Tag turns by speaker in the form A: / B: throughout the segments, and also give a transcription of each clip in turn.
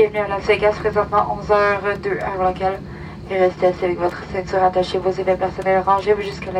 A: Bienvenue à Las Vegas, présentement 11h02 heure locale. Et restez assis avec votre ceinture attachée, vos effets personnels rangés jusqu'à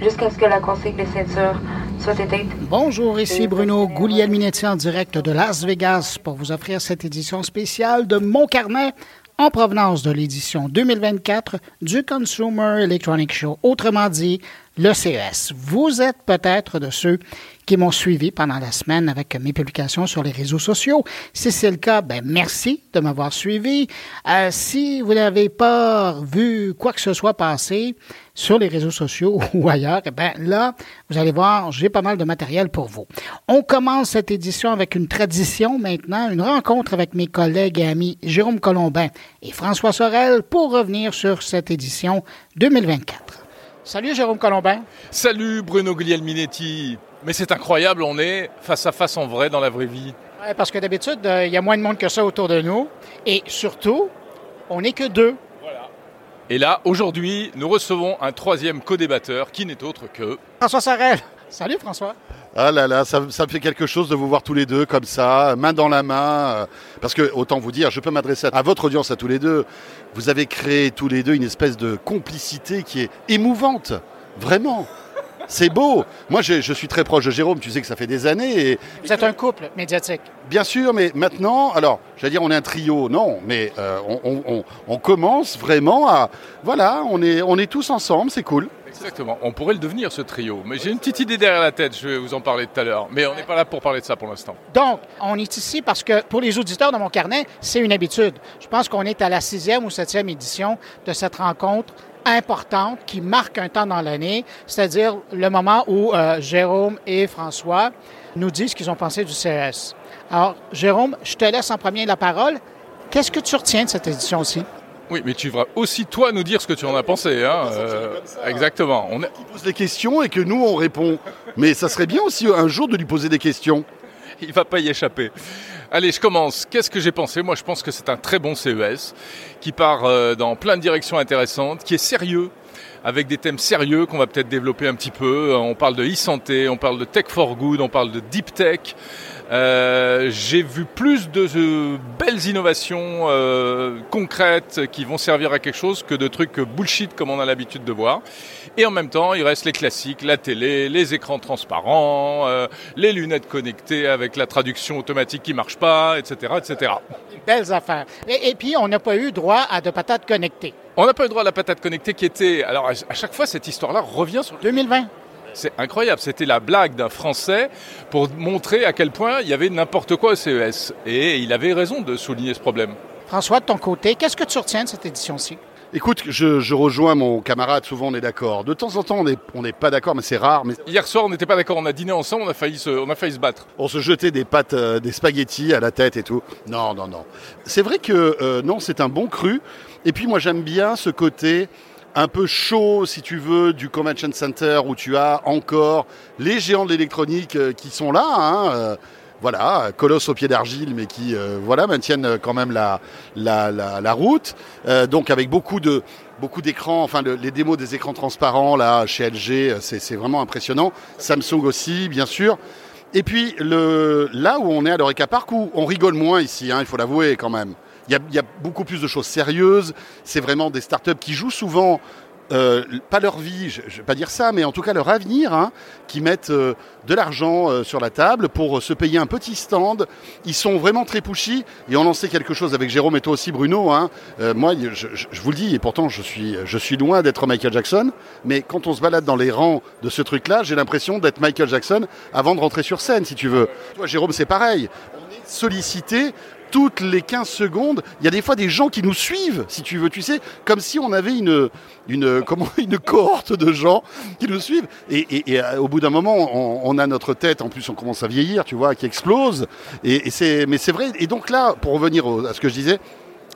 A: jusqu'à ce que la consigne des ceintures soit éteinte.
B: Bonjour, ici Bruno Gouliel-Minetti en direct de Las Vegas pour vous offrir cette édition spéciale de Mon Carnet en provenance de l'édition 2024 du Consumer Electronic Show, autrement dit le CES. Vous êtes peut-être de ceux qui m'ont suivi pendant la semaine avec mes publications sur les réseaux sociaux. Si c'est le cas, ben merci de m'avoir suivi. Euh, si vous n'avez pas vu quoi que ce soit passer sur les réseaux sociaux ou ailleurs, eh ben là, vous allez voir, j'ai pas mal de matériel pour vous. On commence cette édition avec une tradition maintenant, une rencontre avec mes collègues et amis Jérôme Colombin et François Sorel pour revenir sur cette édition 2024. Salut Jérôme Colombin.
C: Salut Bruno Guglielminetti. Mais c'est incroyable, on est face à face en vrai dans la vraie vie.
B: Ouais, parce que d'habitude, euh, il y a moins de monde que ça autour de nous. Et surtout, on n'est que deux.
C: Voilà. Et là, aujourd'hui, nous recevons un troisième co-débatteur qui n'est autre que...
B: François Sarel. Salut François.
D: Ah là là, ça, ça, me fait quelque chose de vous voir tous les deux comme ça, main dans la main. Euh, parce que, autant vous dire, je peux m'adresser à votre audience, à tous les deux. Vous avez créé tous les deux une espèce de complicité qui est émouvante. Vraiment. C'est beau. Moi, je, je, suis très proche de Jérôme. Tu sais que ça fait des années. Et...
B: Vous êtes un couple médiatique.
D: Bien sûr, mais maintenant, alors, j'allais dire, on est un trio. Non, mais euh, on, on, on, commence vraiment à. Voilà, on est, on est tous ensemble. C'est cool.
C: Exactement. On pourrait le devenir, ce trio. Mais j'ai une petite idée derrière la tête. Je vais vous en parler tout à l'heure. Mais on n'est pas là pour parler de ça pour l'instant.
B: Donc, on est ici parce que pour les auditeurs de mon carnet, c'est une habitude. Je pense qu'on est à la sixième ou septième édition de cette rencontre importante qui marque un temps dans l'année, c'est-à-dire le moment où euh, Jérôme et François nous disent ce qu'ils ont pensé du CES. Alors, Jérôme, je te laisse en premier la parole. Qu'est-ce que tu retiens de cette édition-ci?
C: Oui, mais tu vas aussi toi nous dire ce que tu en as pensé. Hein, euh, exactement.
D: On Qui pose des questions et que nous on répond. Mais ça serait bien aussi un jour de lui poser des questions.
C: Il va pas y échapper. Allez, je commence. Qu'est-ce que j'ai pensé? Moi, je pense que c'est un très bon CES qui part euh, dans plein de directions intéressantes, qui est sérieux, avec des thèmes sérieux qu'on va peut-être développer un petit peu. On parle de e-santé, on parle de tech for good, on parle de deep tech. Euh, j'ai vu plus de euh, belles innovations euh, concrètes qui vont servir à quelque chose que de trucs bullshit comme on a l'habitude de voir. Et en même temps, il reste les classiques, la télé, les écrans transparents, euh, les lunettes connectées avec la traduction automatique qui marche pas, etc., etc.
B: Belles affaires. Et, et puis, on n'a pas eu droit à de patates connectées.
C: On n'a pas eu droit à la patate connectée qui était... Alors, à chaque fois, cette histoire-là revient sur...
B: 2020
C: c'est incroyable. C'était la blague d'un Français pour montrer à quel point il y avait n'importe quoi au CES. Et il avait raison de souligner ce problème.
B: François, de ton côté, qu'est-ce que tu retiens de cette édition-ci?
D: Écoute, je, je, rejoins mon camarade, souvent on est d'accord. De temps en temps, on n'est pas d'accord, mais c'est rare. Mais...
C: Hier soir, on n'était pas d'accord, on a dîné ensemble, on a failli se, on a failli se battre.
D: On se jetait des pâtes, euh, des spaghettis à la tête et tout. Non, non, non. C'est vrai que euh, non, c'est un bon cru. Et puis moi, j'aime bien ce côté un peu chaud, si tu veux, du Convention Center où tu as encore les géants de l'électronique euh, qui sont là. Hein, euh, voilà, colosse au pied d'argile, mais qui euh, voilà maintiennent quand même la, route. Donc avec beaucoup de beaucoup d'écrans, enfin le, les démos des écrans transparents là chez LG, c'est vraiment impressionnant. Samsung aussi, bien sûr. Et puis le, là où on est à l'Eureka Park, où on rigole moins ici, hein, il faut l'avouer quand même. Il y, a, beaucoup plus de choses sérieuses. C'est vraiment des startups qui jouent souvent, euh, pas leur vie, je ne vais pas dire ça, mais en tout cas leur avenir, hein, qui mettent euh, de l'argent euh, sur la table pour se payer un petit stand. Ils sont vraiment très pushy et on en sait quelque chose avec Jérôme et toi aussi Bruno. Hein. Moi, je, vous le dis, et pourtant je suis, je suis loin d'être Michael Jackson, mais quand on se balade dans les rangs de ce truc-là, j'ai l'impression d'être Michael Jackson avant de rentrer sur scène, si tu veux. Toi, Jérôme, c'est pareil. On est sollicité toutes les 15 secondes, il y a des fois des gens qui nous suivent, si tu veux, tu sais, comme si on avait une, une cohorte de gens qui nous suivent. Et, et au bout d'un moment, on, a notre tête, en plus on commence à vieillir, tu vois, qui explose. Mais c'est vrai. Et donc là, pour revenir à ce que je disais,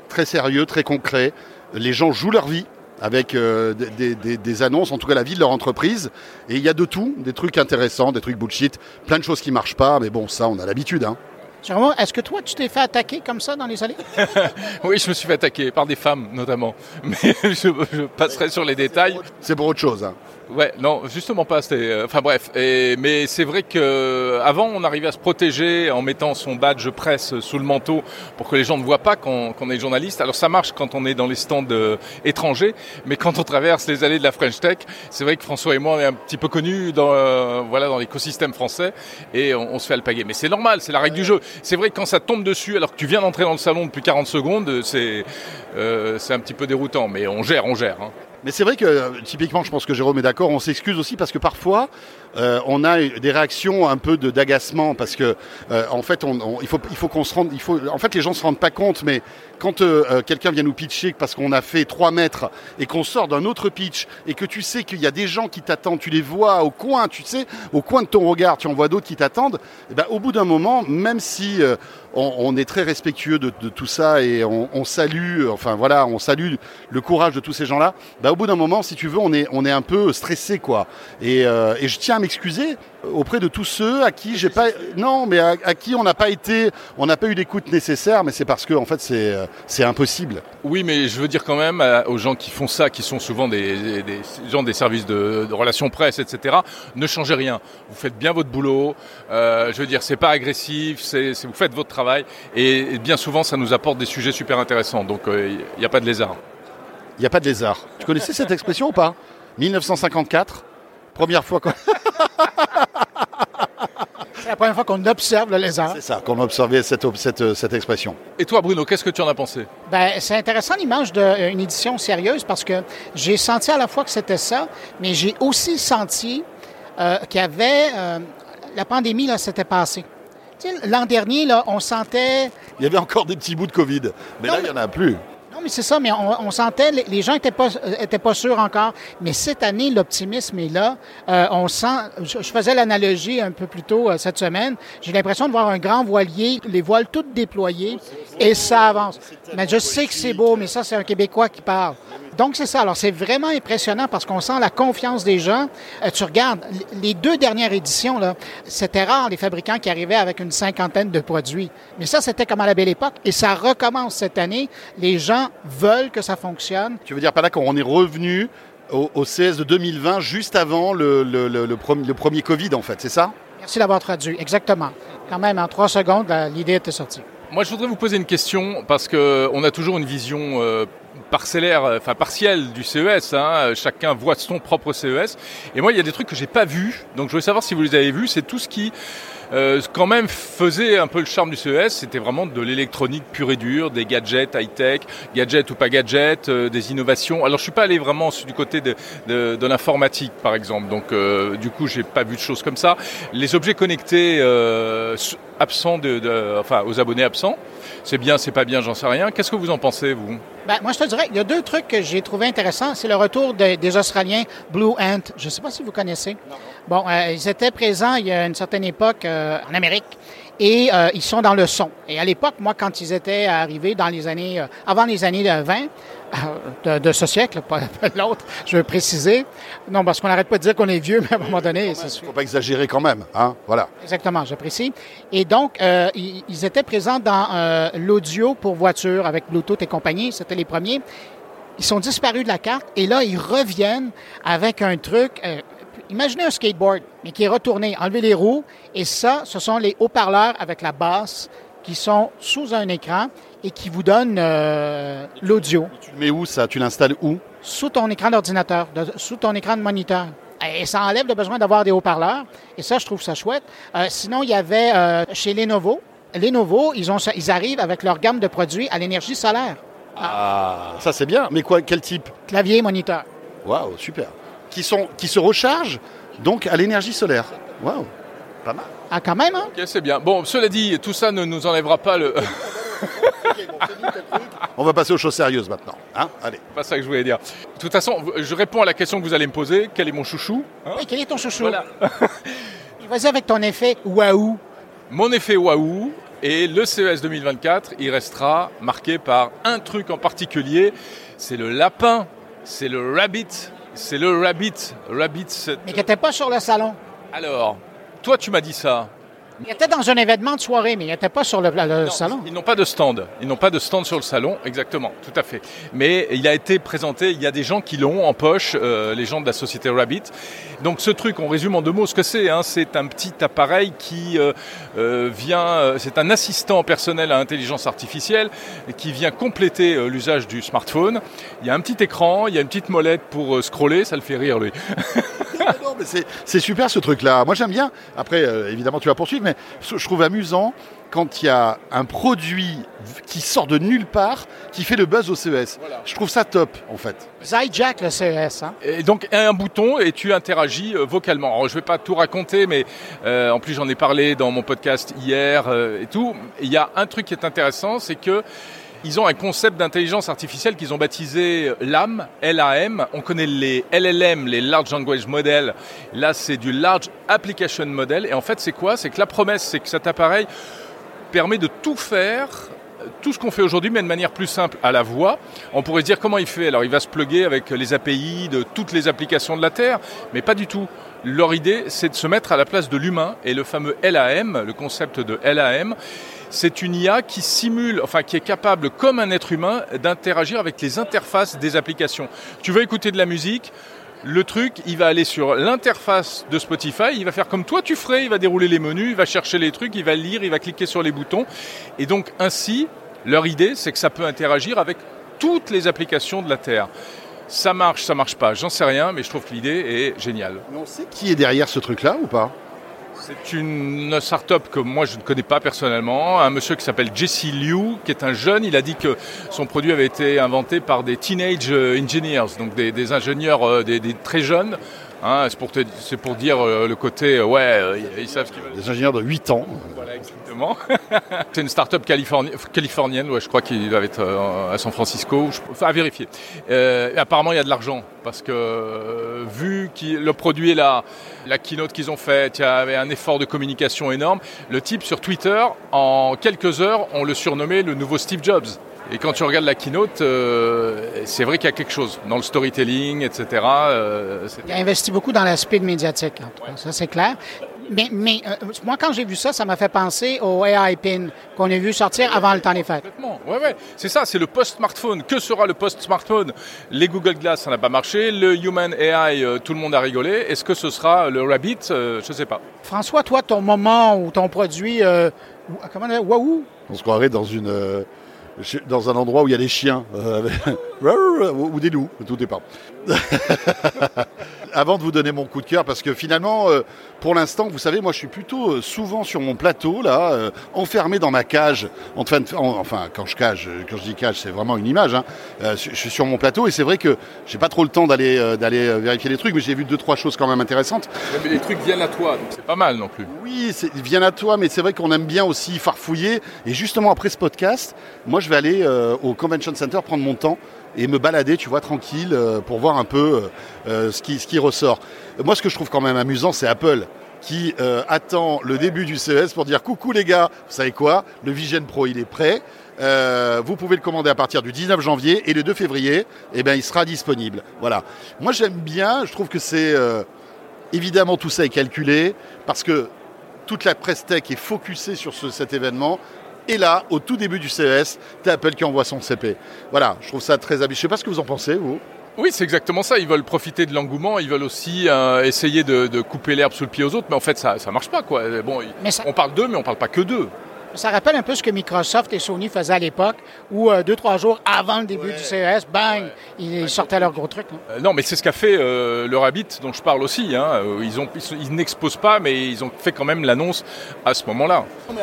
D: très sérieux, très concret, les gens jouent leur vie avec euh, des, annonces, en tout cas la vie de leur entreprise. Et il y a de tout, des trucs intéressants, des trucs bullshit, plein de choses qui marchent pas, mais bon, ça, on a l'habitude. Hein.
B: Jérôme, est-ce que toi, tu t'es fait attaquer comme ça dans les allées?
C: oui, je me suis fait attaquer par des femmes notamment. Mais je, je passerai sur les détails.
D: C'est pour autre chose. Hein.
C: Ouais, non, justement pas. C'était, enfin bref. Et, mais c'est vrai que avant, on arrivait à se protéger en mettant son badge presse sous le manteau pour que les gens ne voient pas qu'on, est journaliste. Alors ça marche quand on est dans les stands euh, étrangers, mais quand on traverse les allées de la French Tech, c'est vrai que François et moi, on est un petit peu connus dans, euh, voilà, dans l'écosystème français et on, se fait alpaguer. Mais c'est normal, c'est la règle du jeu. C'est vrai que quand ça tombe dessus, alors que tu viens d'entrer dans le salon depuis 40 secondes, c'est, euh, c'est un petit peu déroutant. Mais on gère, on gère. Hein.
D: Mais c'est vrai que typiquement, je pense que Jérôme est d'accord, on s'excuse aussi parce que parfois, euh, on a des réactions un peu d'agacement parce que euh, en fait, il faut, il faut qu'on se rende, il faut, en fait, les gens se rendent pas compte, mais quand euh, quelqu'un vient nous pitcher parce qu'on a fait 3 mètres et qu'on sort d'un autre pitch et que tu sais qu'il y a des gens qui t'attendent, tu les vois au coin, tu sais, au coin de ton regard, tu en vois d'autres qui t'attendent, eh ben, au bout d'un moment, même si on, est très respectueux de, tout ça et on, salue, enfin voilà, on salue le courage de tous ces gens-là. Bah, au bout d'un moment, si tu veux, on est, on est un peu stressé, quoi. Et, et je tiens m'excuser auprès de tous ceux à qui j'ai pas, non, mais à, qui on n'a pas été, on n'a pas eu l'écoute nécessaire, mais c'est parce que en fait c'est c'est impossible.
C: Oui, mais je veux dire quand même aux gens qui font ça, qui sont souvent des, gens des services de, relations presse, etc. Ne changez rien. Vous faites bien votre boulot. Euh, je veux dire, c'est pas agressif, c'est vous faites votre travail, et, bien souvent ça nous apporte des sujets super intéressants. Donc il euh, n'y a pas de lézard.
D: Il n'y a pas de lézard. Tu connaissais cette expression ou pas? 1954, première fois. Quoi
B: C'est la première fois qu'on observe le lézard.
D: C'est ça, qu'on a observé cette, cette, cette, expression.
C: Et toi, Bruno, qu'est-ce que tu en as pensé?
B: Ben, c'est intéressant l'image d'une édition sérieuse parce que j'ai senti à la fois que c'était ça, mais j'ai aussi senti euh, qu'il y avait. Euh, la pandémie, là, s'était passée. L'an dernier, là, on sentait.
D: Il y avait encore des petits bouts de COVID. Mais là, il n'y en a plus
B: mais c'est ça, mais on, sentait, les, gens n'étaient pas, étaient pas sûrs encore. Mais cette année, l'optimisme est là. Euh, on sent, je, faisais l'analogie un peu plus tôt euh, cette semaine. J'ai l'impression de voir un grand voilier, les voiles toutes déployées, et ça avance. Mais je sais que c'est beau, mais ça, c'est un Québécois qui parle. Donc, c'est ça. Alors, c'est vraiment impressionnant parce qu'on sent la confiance des gens. Euh, tu regardes, les deux dernières éditions, là, c'était rare les fabricants qui arrivaient avec une cinquantaine de produits. Mais ça, c'était comme à la belle époque. Et ça recommence cette année. Les gens veulent que ça fonctionne.
D: Tu veux dire par là qu'on est revenu au, au, CS de 2020, juste avant le, le, le, premier Covid, en fait, c'est ça?
B: Merci d'avoir traduit. Exactement. Quand même, en trois secondes, l'idée était sortie.
C: Moi, je voudrais vous poser une question parce qu'on a toujours une vision euh, parcellaire, euh, enfin partielle du CES. Hein. Chacun voit son propre CES. Et moi, il y a des trucs que j'ai pas vus. Donc, je voulais savoir si vous les avez vus. C'est tout ce qui euh, quand même faisait un peu le charme du CES, c'était vraiment de l'électronique pure et dure, des gadgets high-tech, gadgets ou pas gadgets, euh, des innovations. Alors je suis pas allé vraiment du côté de, de, l'informatique par exemple, donc euh, du coup j'ai pas vu de choses comme ça. Les objets connectés euh, absents, de, de, enfin aux abonnés absents, c'est bien, c'est pas bien, j'en sais rien. Qu'est-ce que vous en pensez vous
B: ben, moi, je te dirais, il y a deux trucs que j'ai trouvé intéressants. C'est le retour des Australiens Blue Ant. Je ne sais pas si vous connaissez. Bon, euh, ils étaient présents il y a une certaine époque euh, en Amérique et euh, ils sont dans le son. Et à l'époque, moi, quand ils étaient arrivés dans les années, avant les années 20, de, de, ce siècle, pas l'autre, je veux préciser. Non, parce qu'on n'arrête pas de dire qu'on est vieux, mais à un moment donné,
D: il ne faut pas exagérer quand même, hein, voilà.
B: Exactement, j'apprécie. Et donc, euh, ils, ils, étaient présents dans euh, l'audio pour voiture avec Bluetooth et compagnie, c'était les premiers. Ils sont disparus de la carte et là, ils reviennent avec un truc. Euh, imaginez un skateboard, mais qui est retourné, enlever les roues, et ça, ce sont les haut-parleurs avec la basse qui sont sous un écran et qui vous donnent euh, l'audio.
D: Tu le mets où ça? Tu l'installes où?
B: Sous ton écran d'ordinateur, sous ton écran de moniteur. Et ça enlève le besoin d'avoir des haut-parleurs. Et ça, je trouve ça chouette. Euh, sinon, il y avait euh, chez Lenovo. Lenovo, ils, ont, ils arrivent avec leur gamme de produits à l'énergie solaire.
D: Ah, ça c'est bien. Mais quoi, quel type?
B: Clavier, moniteur.
D: Waouh, super. Qui, sont, qui se rechargent donc à l'énergie solaire. Waouh, pas mal.
B: Ah, quand même, hein?
C: Ok, c'est bien. Bon, cela dit, tout ça ne nous enlèvera pas le.
D: On va passer aux choses sérieuses maintenant. Hein Allez.
C: Pas ça que je voulais dire. De toute façon, je réponds à la question que vous allez me poser. Quel est mon chouchou
B: hein Oui, quel est ton chouchou voilà. Vas-y avec ton effet waouh.
C: Mon effet waouh. Et le CES 2024, il restera marqué par un truc en particulier. C'est le lapin. C'est le rabbit. C'est le rabbit. Rabbit.
B: Mais qui n'était pas sur le salon.
C: Alors, toi, tu m'as dit ça.
B: Il était dans un événement de soirée, mais il n'était pas sur le, le
C: Non,
B: salon.
C: Ils n'ont pas de stand. Ils n'ont pas de stand sur le salon, exactement, tout à fait. Mais il a été présenté, il y a des gens qui l'ont en poche, euh, les gens de la société Rabbit. Donc ce truc, on résume en deux mots ce que c'est. Hein, c'est un petit appareil qui euh, euh, vient, euh, c'est un assistant personnel à intelligence artificielle qui vient compléter euh, l'usage du smartphone. Il y a un petit écran, il y a une petite molette pour euh, scroller, ça le fait rire lui.
D: C'est- super ce truc-là. Moi j'aime bien. Après, euh, évidemment, tu vas poursuivre, mais je trouve amusant quand il y a un produit qui sort de nulle part qui fait le buzz au CES. Je trouve ça top, en fait.
B: Zyjack, le CES. Hein?
C: Et donc un bouton et tu interagis euh, vocalement. Alors, je vais pas tout raconter, mais euh, en plus j'en ai parlé dans mon podcast hier euh, et tout. Il y a un truc qui est intéressant, c'est que ils ont un concept d'intelligence artificielle qu'ils ont baptisé LAM, L-A-M. On connaît les LLM, les Large Language Model. Là, c'est du Large Application Model. Et en fait, c'est quoi? C'est que la promesse, c'est que cet appareil permet de tout faire, tout ce qu'on fait aujourd'hui, mais de manière plus simple à la voix. On pourrait se dire comment il fait. Alors il va se plugger avec les API de toutes les applications de la Terre, mais pas du tout. Leur idée, c'est de se mettre à la place de l'humain et le fameux LAM, le concept de LAM. C'est une IA qui simule, enfin qui est capable, comme un être humain, d'interagir avec les interfaces des applications. Tu veux écouter de la musique, le truc, il va aller sur l'interface de Spotify, il va faire comme toi tu ferais, il va dérouler les menus, il va chercher les trucs, il va lire, il va cliquer sur les boutons. Et donc ainsi, leur idée, c'est que ça peut interagir avec toutes les applications de la Terre. Ça marche, ça marche pas, j'en sais rien, mais je trouve que l'idée est géniale.
D: Mais on sait qui est derrière ce truc-là ou pas?
C: C'est une start-up que moi je ne connais pas personnellement, un monsieur qui s'appelle Jesse Liu, qui est un jeune, il a dit que son produit avait été inventé par des teenage euh, engineers, donc des, des ingénieurs euh, des, des très jeunes. Hein, c'est pour, te- pour dire euh, le côté, euh, ouais, euh, ils savent ce qu'ils veulent.
D: Des ingénieurs de 8 ans.
C: Voilà, exactement. c'est une start-up californi- californienne, ouais, je crois qu'il va être à San Francisco, je- enfin, à vérifier. Apparemment, il y a de l'argent, parce que vu que le produit est là, la keynote qu'ils ont faite, il y avait un effort de communication énorme, le type sur Twitter, en quelques heures, on le surnommait le nouveau Steve Jobs. Et quand tu regardes la keynote, euh, c'est vrai qu'il y a quelque chose dans le storytelling, etc. euh,
B: Il a investi beaucoup dans l'aspect médiatique, en tout cas, ça c'est clair. Mais, mais euh, moi, quand j'ai vu ça, ça m'a fait penser au AI PIN qu'on a vu sortir avant le temps des fêtes.
C: Complètement. Ouais, ouais. C'est ça, c'est le post-smartphone. Que sera le post-smartphone? Les Google Glass, ça n'a pas marché. Le Human AI, euh, tout le monde a rigolé. Est-ce que ce sera le Rabbit? Euh, Je ne sais pas.
B: François, toi, ton moment ou ton produit, euh, comment on dit, waouh,
D: On se croirait dans une euh, dans un endroit où il y a des chiens euh, ou des loups, tout dépend. Avant de vous donner mon coup de cœur, parce que finalement, euh, pour l'instant, vous savez, moi, je suis plutôt euh, souvent sur mon plateau là, euh, enfermé dans ma cage. En train de- en- enfin, quand je cage, quand je dis cage, c'est vraiment une image. hein. Je suis sur mon plateau et c'est vrai que j'ai pas trop le temps d'aller d'aller vérifier les trucs, mais j'ai vu deux trois choses quand même intéressantes.
C: Mais les trucs viennent à toi, donc c'est pas mal non plus.
D: Oui, c'est- viens à toi, mais c'est vrai qu'on aime bien aussi farfouiller. Et justement, après ce podcast, moi, je vais aller au Convention Center prendre mon temps et me balader, tu vois, tranquille, euh, pour voir un peu euh, euh, ce, qui, ressort. Moi, ce que je trouve quand même amusant, c'est Apple qui attend le début du CES pour dire coucou les gars, vous savez quoi, le Vision Pro il est prêt, vous pouvez le commander à partir du 19 janvier et le 2 février, eh ben, il sera disponible. Voilà. Moi j'aime bien, je trouve que c'est évidemment tout ça est calculé parce que toute la presse tech est focusée sur ce- cet événement. Et là, au tout début du CES, t'as Apple qui envoie son CP. Voilà, je trouve ça très habile. Je sais pas ce que vous en pensez, vous.
C: Oui, c'est exactement ça. Ils veulent profiter de l'engouement. Ils veulent aussi euh, essayer de, de couper l'herbe sous le pied aux autres. Mais en fait, ça ça marche pas. Quoi. Bon, ils-
B: Mais ça-
C: On parle d'eux, mais on parle pas que d'eux.
B: Ça rappelle un peu ce que Microsoft et Sony faisaient à l'époque, où euh, deux, trois jours avant le début du CES, bang, ils sortaient leur gros truc. là.
C: Euh, non, mais c'est ce qu'a fait euh, le Rabbit, dont je parle aussi. hein. Euh, Ils, ont, ils, ils n'exposent pas, mais ils ont fait quand même l'annonce à ce moment-là.
D: Bon,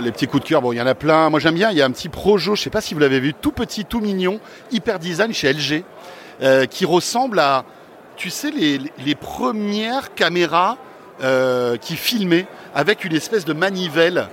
D: les petits coups de cœur, bon, il y en a plein. Moi, j'aime bien. Il y a un petit Projo, je sais pas si vous l'avez vu, tout petit, tout mignon, hyper design chez LG, euh, qui ressemble à, tu sais, les, les premières caméras euh, qui filmaient avec une espèce de manivelle.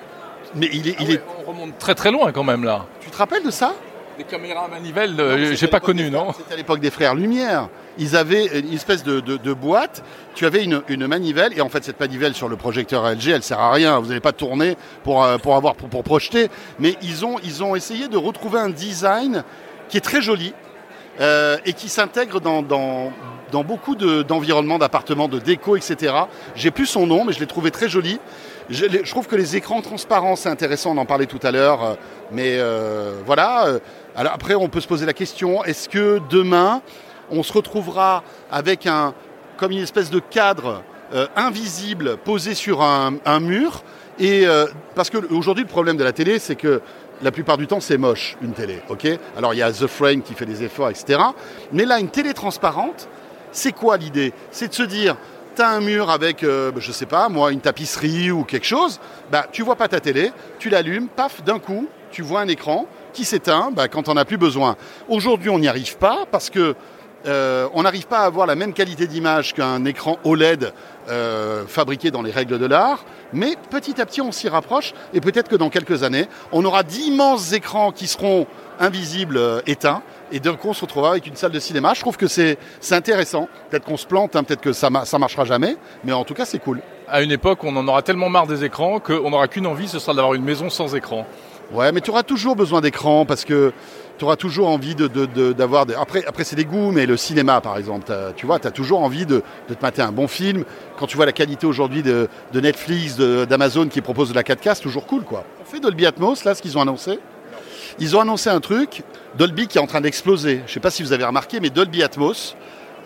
D: Mais il est, il est.
C: On remonte très très loin quand même là.
D: Tu te rappelles de ça?
C: Des caméras à manivelle, euh,
D: c'était
C: j'ai
D: à
C: pas
D: l'époque
C: connu,
D: des-
C: non?
D: C'était à l'époque des frères Lumière. Ils avaient une espèce de, de- de boîte. Tu avais une, une manivelle et en fait cette manivelle sur le projecteur LG, elle sert à rien. Vous n'allez pas tourner pour euh, pour avoir pour, pour projeter. Mais ils ont ils ont essayé de retrouver un design qui est très joli euh, et qui s'intègre dans, dans dans beaucoup de- d'environnements, d'appartements, de déco, etc. J'ai plus son nom, mais je l'ai trouvé très joli. Je, trouve que les écrans transparents, c'est intéressant, on en parlait tout à l'heure, euh, mais euh, voilà. euh, après, on peut se poser la question, est-ce que demain, on se retrouvera avec un, comme une espèce de cadre invisible posé sur un, mur parce que aujourd'hui le problème de la télé c'est que la plupart du temps c'est moche une télé, ok? Alors il y a The Frame qui fait des efforts, etc. Mais là une télé transparente, c'est quoi l'idée? C'est de se dire un mur avec, euh, je sais pas, moi, une tapisserie ou quelque chose, bah, tu vois pas ta télé, tu l'allumes, paf, d'un coup, tu vois un écran qui s'éteint bah, quand on n'a plus besoin. Aujourd'hui, on n'y arrive pas parce que euh, on n'arrive pas à avoir la même qualité d'image qu'un écran OLED euh, fabriqué dans les règles de l'art, mais petit à petit, on s'y rapproche et peut-être que dans quelques années, on aura d'immenses écrans qui seront invisibles, euh, éteints, et d'un coup, on se retrouvera avec une salle de cinéma. Je trouve que c'est intéressant. Peut-être qu'on se plante, hein, peut-être que ça, ça marchera jamais, mais en tout cas, c'est cool.
C: À une époque, on en aura tellement marre des écrans qu'on n'aura qu'une envie, ce sera d'avoir une maison sans écran.
D: Ouais, mais tu auras toujours besoin d'écran parce que tu auras toujours envie de, de- de- d'avoir des... Après, après c'est des goûts, mais le cinéma, par exemple, tu vois, tu as toujours envie de, de te mater un bon film. Quand tu vois la qualité aujourd'hui de, de Netflix, d'Amazon qui propose de la 4K, c'est toujours cool, quoi. On fait Dolby Atmos, là, ce qu'ils ont annoncé. Ils ont annoncé un truc, Dolby qui est en train d'exploser. Je sais pas si vous avez remarqué, mais Dolby Atmos,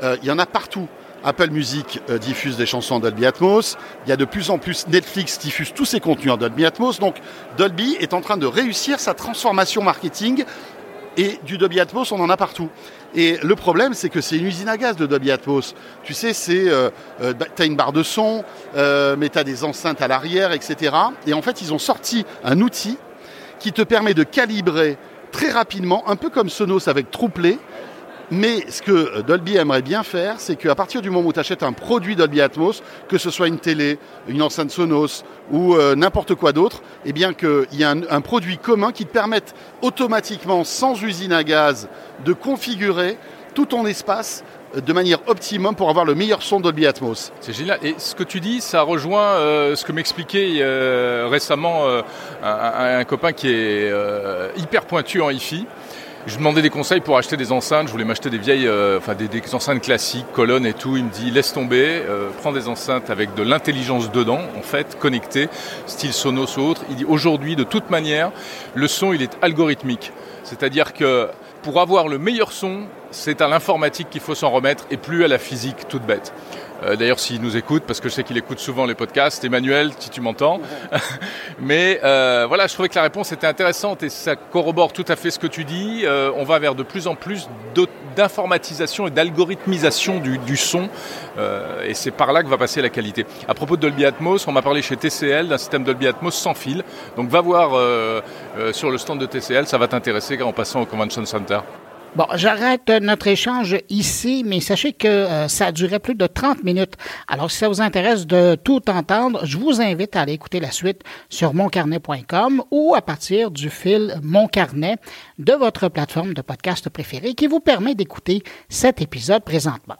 D: euh, il y en a partout. Apple Music euh, diffuse des chansons en Dolby Atmos. Il y a de plus en plus Netflix diffuse tous ses contenus en Dolby Atmos. Donc Dolby est en train de réussir sa transformation marketing et du Dolby Atmos, on en a partout. Et le problème, c'est que c'est une usine à gaz de Dolby Atmos. Tu sais, c'est euh, euh, bah, t'as une barre de son, mais t'as des enceintes à l'arrière, etc. Et en fait, ils ont sorti un outil qui te permet de calibrer très rapidement, un peu comme Sonos avec Trueplay. Mais ce que Dolby aimerait bien faire, c'est qu'à partir du moment où tu achètes un produit Dolby Atmos, que ce soit une télé, une enceinte Sonos ou euh, n'importe quoi d'autre, eh bien qu'il y a un, produit commun qui te permette automatiquement, sans usine à gaz, de configurer tout ton espace euh, de manière optimum pour avoir le meilleur son Dolby Atmos.
C: C'est génial. Et ce que tu dis, ça rejoint euh, ce que m'expliquait euh, récemment euh, un, copain qui est hyper pointu en hi-fi. Je demandais des conseils pour acheter des enceintes. Je voulais m'acheter des vieilles, enfin des, enceintes classiques, colonnes et tout. Il me dit laisse tomber, prends des enceintes avec de l'intelligence dedans, en fait, connectées, style Sonos ou autre. Il dit aujourd'hui, de toute manière, le son il est algorithmique. C'est-à-dire que pour avoir le meilleur son, c'est à l'informatique qu'il faut s'en remettre et plus à la physique toute bête. Euh, D'ailleurs, s'il nous écoute, parce que je sais qu'il écoute souvent les podcasts, Emmanuel, si tu m'entends. Mais euh, voilà, je trouvais que la réponse était intéressante et ça corrobore tout à fait ce que tu dis. Euh, on va vers de plus en plus d'informatisation et d'algorithmisation du, du son, et c'est par là que va passer la qualité. À propos de Dolby Atmos, on m'a parlé chez TCL d'un système Dolby Atmos sans fil. Donc va voir sur le stand de TCL, ça va t'intéresser en passant au Convention Center.
B: Bon, j'arrête notre échange ici, mais sachez que euh, ça a duré plus de 30 minutes. Alors, si ça vous intéresse de tout entendre, je vous invite à aller écouter la suite sur moncarnet.com ou à partir du fil Mon Carnet de votre plateforme de podcast préférée qui vous permet d'écouter cet épisode présentement.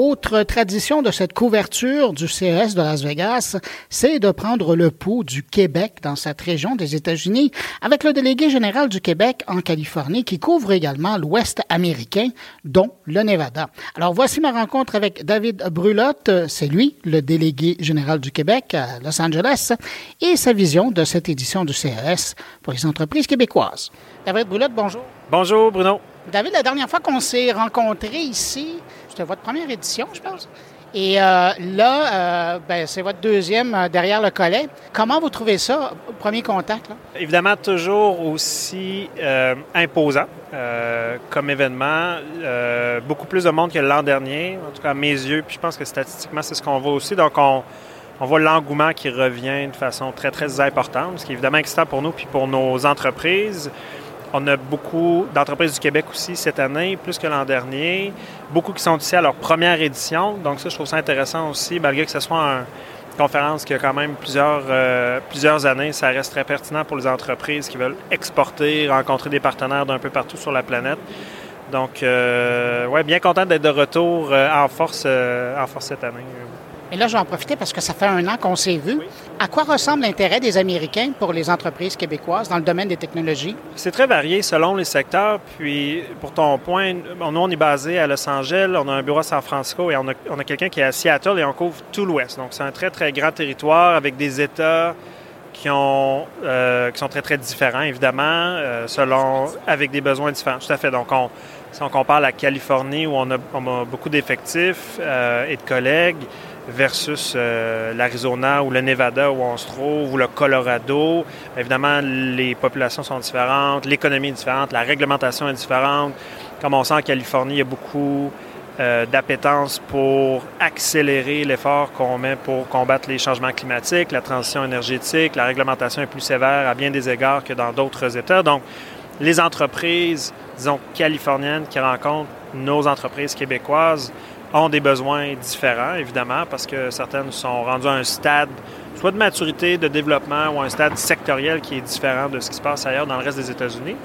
B: Autre tradition de cette couverture du CES de Las Vegas, c'est de prendre le pouls du Québec dans cette région des États-Unis avec le délégué général du Québec en Californie qui couvre également l'Ouest américain, dont le Nevada. Alors voici ma rencontre avec David Brulotte, c'est lui, le délégué général du Québec à Los Angeles, et sa vision de cette édition du CES pour les entreprises québécoises. David Brulotte, bonjour.
E: Bonjour Bruno.
B: David, la dernière fois qu'on s'est rencontrés ici, c'était votre première édition, je pense. Et euh, là, euh, ben, c'est votre deuxième euh, derrière le collet. Comment vous trouvez ça, premier contact?
E: Évidemment, toujours aussi imposant comme événement. Beaucoup plus de monde que l'an dernier, en tout cas à mes yeux. Puis je pense que statistiquement, c'est ce qu'on voit aussi. Donc, on, on voit l'engouement qui revient de façon très, très importante, ce qui est évidemment excitant pour nous puis pour nos entreprises. On a beaucoup d'entreprises du Québec aussi cette année, plus que l'an dernier. Beaucoup qui sont ici à leur première édition. Donc ça, je trouve ça intéressant aussi, malgré que ce soit un, conférence qui a quand même plusieurs, euh, plusieurs années. Ça reste très pertinent pour les entreprises qui veulent exporter, rencontrer des partenaires d'un peu partout sur la planète. Donc, euh, ouais, bien content d'être de retour euh, en, force, euh, en force cette année.
B: Et là, je vais en profiter parce que ça fait un an qu'on s'est vu. À quoi ressemble l'intérêt des Américains pour les entreprises québécoises dans le domaine des technologies?
E: C'est très varié selon les secteurs. Puis, pour ton point, nous, on est basé à Los Angeles, on a un bureau à San Francisco et on a, on a quelqu'un qui est à Seattle et on couvre tout l'Ouest. Donc, c'est un très, très grand territoire avec des États qui, ont, euh, qui sont très, très différents, évidemment, euh, selon, avec des besoins différents. Tout à fait. Donc, on, si on compare la Californie, où on a, on a beaucoup d'effectifs euh, et de collègues, versus euh, l'Arizona ou le Nevada où on se trouve, ou le Colorado. Évidemment, les populations sont différentes, l'économie est différente, la réglementation est différente. Comme on sent en Californie, il y a beaucoup euh, d'appétence pour accélérer l'effort qu'on met pour combattre les changements climatiques, la transition énergétique. La réglementation est plus sévère à bien des égards que dans d'autres États. Donc, les entreprises, disons, californiennes qui rencontrent nos entreprises québécoises ont des besoins différents, évidemment, parce que certaines sont rendues à un stade soit de maturité, de développement ou un stade sectoriel qui est différent de ce qui se passe ailleurs dans le reste des États-Unis.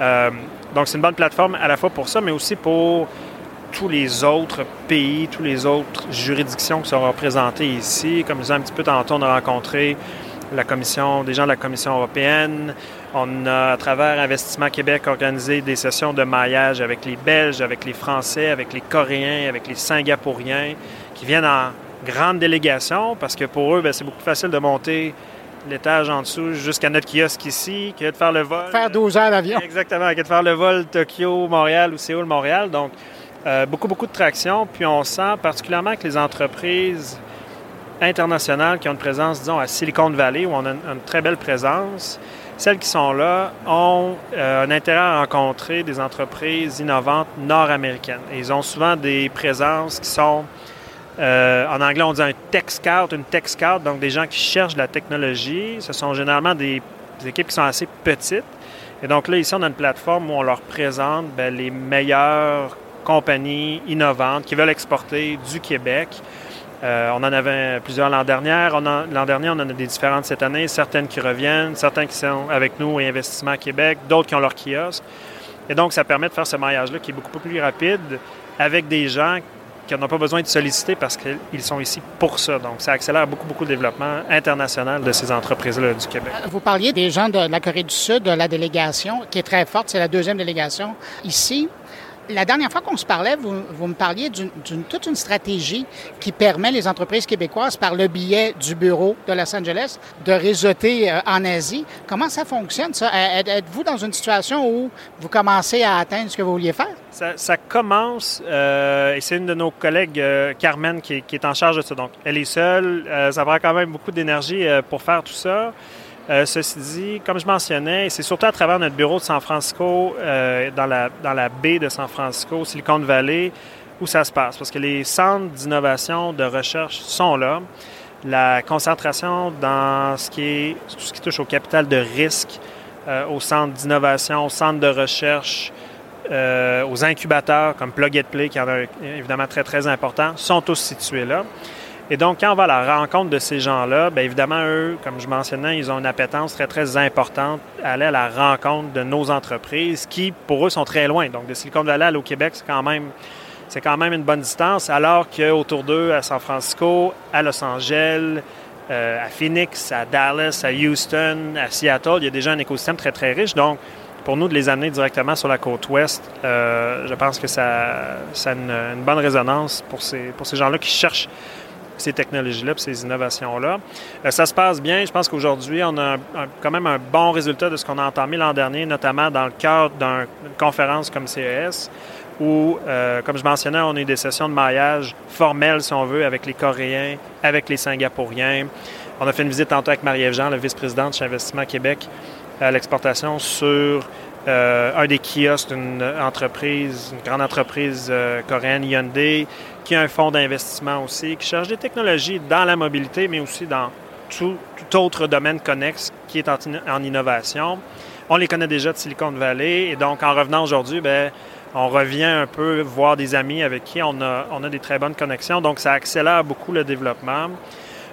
E: Euh, donc, c'est une bonne plateforme à la fois pour ça, mais aussi pour tous les autres pays, toutes les autres juridictions qui sont représentées ici. Comme je disais un petit peu tantôt, on a rencontré la commission, des gens de la Commission européenne. On a, à travers Investissement Québec, organisé des sessions de maillage avec les Belges, avec les Français, avec les Coréens, avec les Singapouriens, qui viennent en grande délégation parce que pour eux, ben, c'est beaucoup plus facile de monter l'étage en dessous jusqu'à notre kiosque ici que de faire le vol.
B: Faire 12 heures d'avion.
E: Exactement, que de faire le vol Tokyo-Montréal ou Séoul-Montréal. Donc, euh, beaucoup, beaucoup de traction. Puis on sent particulièrement que les entreprises internationales qui ont une présence, disons, à Silicon Valley, où on a une, très belle présence, celles qui sont là ont euh, un intérêt à rencontrer des entreprises innovantes nord-américaines. ils ont souvent des présences qui sont, euh, en anglais on dit un tech scout, une tech donc des gens qui cherchent la technologie. Ce sont généralement des, équipes qui sont assez petites. Et donc là, ici, on a une plateforme où on leur présente ben, les meilleures compagnies innovantes qui veulent exporter du Québec euh, on en avait plusieurs l'an dernier. L'an dernier, on en a des différentes cette année, certaines qui reviennent, certaines qui sont avec nous et Investissement Québec, d'autres qui ont leur kiosque. Et donc, ça permet de faire ce maillage-là qui est beaucoup plus rapide avec des gens qui n'ont pas besoin de solliciter parce qu'ils sont ici pour ça. Donc, ça accélère beaucoup, beaucoup le développement international de ces entreprises-là du Québec.
B: Vous parliez des gens de la Corée du Sud, de la délégation qui est très forte, c'est la deuxième délégation ici la dernière fois qu'on se parlait, vous, me parliez d'une toute une stratégie qui permet les entreprises québécoises, par le biais du bureau de Los Angeles, de réseauter euh, en Asie. Comment ça fonctionne, ça? Êtes-vous dans une situation où vous commencez à atteindre ce que vous vouliez faire?
E: Ça, commence, euh, et c'est une de nos collègues, euh, Carmen, qui, qui, est en charge de ça. Donc, elle est seule. ça prend quand même beaucoup d'énergie pour faire tout ça. Euh, ceci dit, comme je mentionnais, c'est surtout à travers notre bureau de San Francisco, euh, dans, la, dans la baie de San Francisco, Silicon Valley, où ça se passe. Parce que les centres d'innovation, de recherche sont là. La concentration dans ce qui est tout ce qui touche au capital de risque, euh, aux centres d'innovation, aux centres de recherche, aux incubateurs comme Plug and Play, qui en a évidemment très, très important, sont tous situés là. Et donc, quand on va à la rencontre de ces gens-là, bien évidemment, eux, comme je mentionnais, ils ont une appétence très, très importante à aller à la rencontre de nos entreprises qui, pour eux, sont très loin. Donc, de Silicon Valley à au Québec, c'est quand même c'est quand même une bonne distance, alors qu'autour d'eux, à San Francisco, à Los Angeles, euh, à Phoenix, à Dallas, à Houston, à Seattle, il y a déjà un écosystème très, très riche. Donc, pour nous, de les amener directement sur la côte ouest, euh, je pense que ça, ça a une, une, bonne résonance pour ces, pour ces gens-là qui cherchent ces technologies-là, ces innovations-là. Euh, ça se passe bien. Je pense qu'aujourd'hui, on a quand même un bon résultat de ce qu'on a entamé l'an dernier, notamment dans le cadre d'une conférence comme CES, où, euh, comme je mentionnais, on a eu des sessions de maillage formelles, si on veut, avec les Coréens, avec les Singapouriens. On a fait une visite tantôt avec Marie-Ève Jean, la vice-présidente chez Investissement Québec, à l'exportation sur euh, un des kiosques d'une entreprise, une grande entreprise coréenne, Hyundai, qui a un fonds d'investissement aussi, qui cherche des technologies dans la mobilité, mais aussi dans tout, autre domaine connexe qui est en, innovation. On les connaît déjà de Silicon Valley et donc en revenant aujourd'hui, ben, on revient un peu voir des amis avec qui on a, on a des très bonnes connexions. Donc ça accélère beaucoup le développement.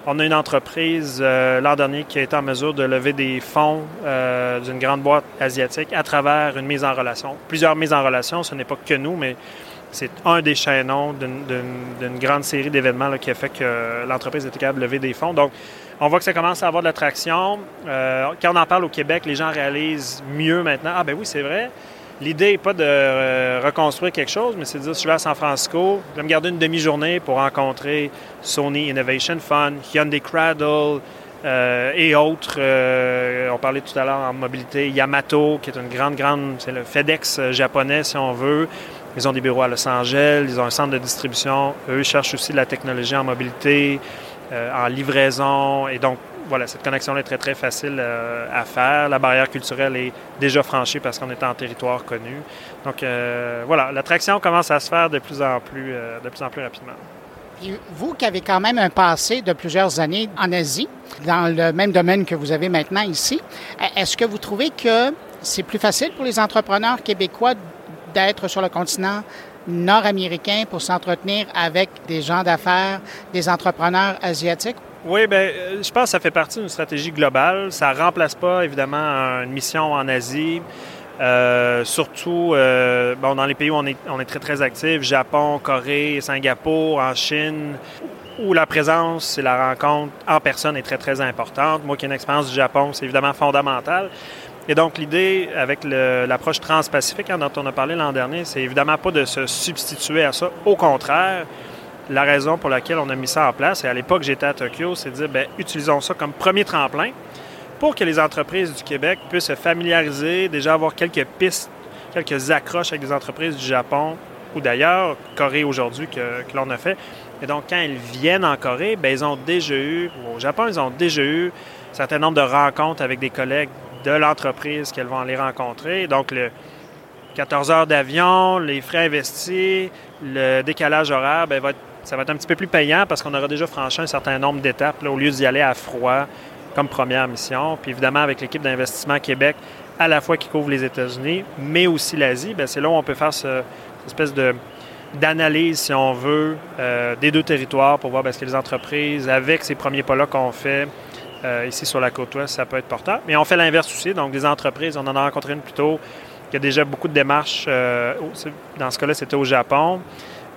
E: On a une entreprise euh, l'an dernier qui a été en mesure de lever des fonds euh, d'une grande boîte asiatique à travers une mise en relation. Plusieurs mises en relation, ce n'est pas que nous, mais c'est un des chaînons d'une grande série d'événements qui a fait que l'entreprise était capable de lever des fonds. Donc, on voit que ça commence à avoir de l'attraction. Euh, quand on en parle au Québec, les gens réalisent mieux maintenant. Ah ben oui, c'est vrai. L'idée n'est pas de euh, reconstruire quelque chose, mais c'est de dire, je vais à San Francisco, je vais me garder une demi-journée pour rencontrer Sony Innovation Fund, Hyundai Cradle euh, et autres. on parlait tout à l'heure en mobilité, Yamato, qui est une grande, grande, c'est le FedEx japonais, si on veut. Ils ont des bureaux à Los Angeles, ils ont un centre de distribution. Eux cherchent aussi de la technologie en mobilité. Euh, en livraison. Et donc, voilà, cette connexion-là est très, très facile euh, à faire. La barrière culturelle est déjà franchie parce qu'on est en territoire connu. Donc, euh, voilà, l'attraction commence à se faire de plus en plus, de plus, en plus rapidement.
B: vous qui avez quand même un passé de plusieurs années en Asie, dans le même domaine que vous avez maintenant ici, est-ce que vous trouvez que c'est plus facile pour les entrepreneurs québécois d'être sur le continent nord-américain pour s'entretenir avec des gens d'affaires, des entrepreneurs asiatiques?
E: Oui, bien, euh, je pense que ça fait partie d'une stratégie globale. Ça ne remplace pas, évidemment, une mission en Asie. Euh, surtout euh, bon, dans les pays où on est, on est très, très actif, Japon, Corée, Singapour, en Chine, où la présence et la rencontre en personne est très, très importante. Moi qui ai une expérience du Japon, c'est évidemment fondamental. Et donc, l'idée avec l'approche transpacifique hein, dont on a parlé l'an dernier, c'est évidemment pas de se substituer à ça. Au contraire, la raison pour laquelle on a mis ça en place, et à l'époque j'étais à Tokyo, c'est de dire, bien, utilisons ça comme premier tremplin pour que les entreprises du Québec puissent se familiariser, déjà avoir quelques pistes, quelques accroches avec des entreprises du Japon ou d'ailleurs, Corée aujourd'hui, que, l'on a fait. Et donc, quand ils viennent en Corée, bien, ils ont déjà eu, au Japon, ils ont déjà eu un certain nombre de rencontres avec des collègues de l'entreprise qu'elles vont aller rencontrer. Donc, le 14 heures d'avion, les frais investis, le décalage horaire, bien, ça va être un petit peu plus payant parce qu'on aura déjà franchi un certain nombre d'étapes au lieu d'y aller à froid comme première mission. Puis évidemment, avec l'équipe d'investissement Québec, à la fois qui couvre les États-Unis, mais aussi l'Asie, ben, c'est là où on peut faire ce, cette espèce d'analyse, si on veut, euh, des deux territoires pour voir ben, ce que les entreprises, avec ces premiers pas-là qu'on fait, euh, ici sur la côte ouest, ça peut être porteur. Mais on fait l'inverse aussi. Donc, des entreprises, on en a rencontré une plus tôt, qui a déjà beaucoup de démarches. Euh, dans ce cas-là, c'était au Japon.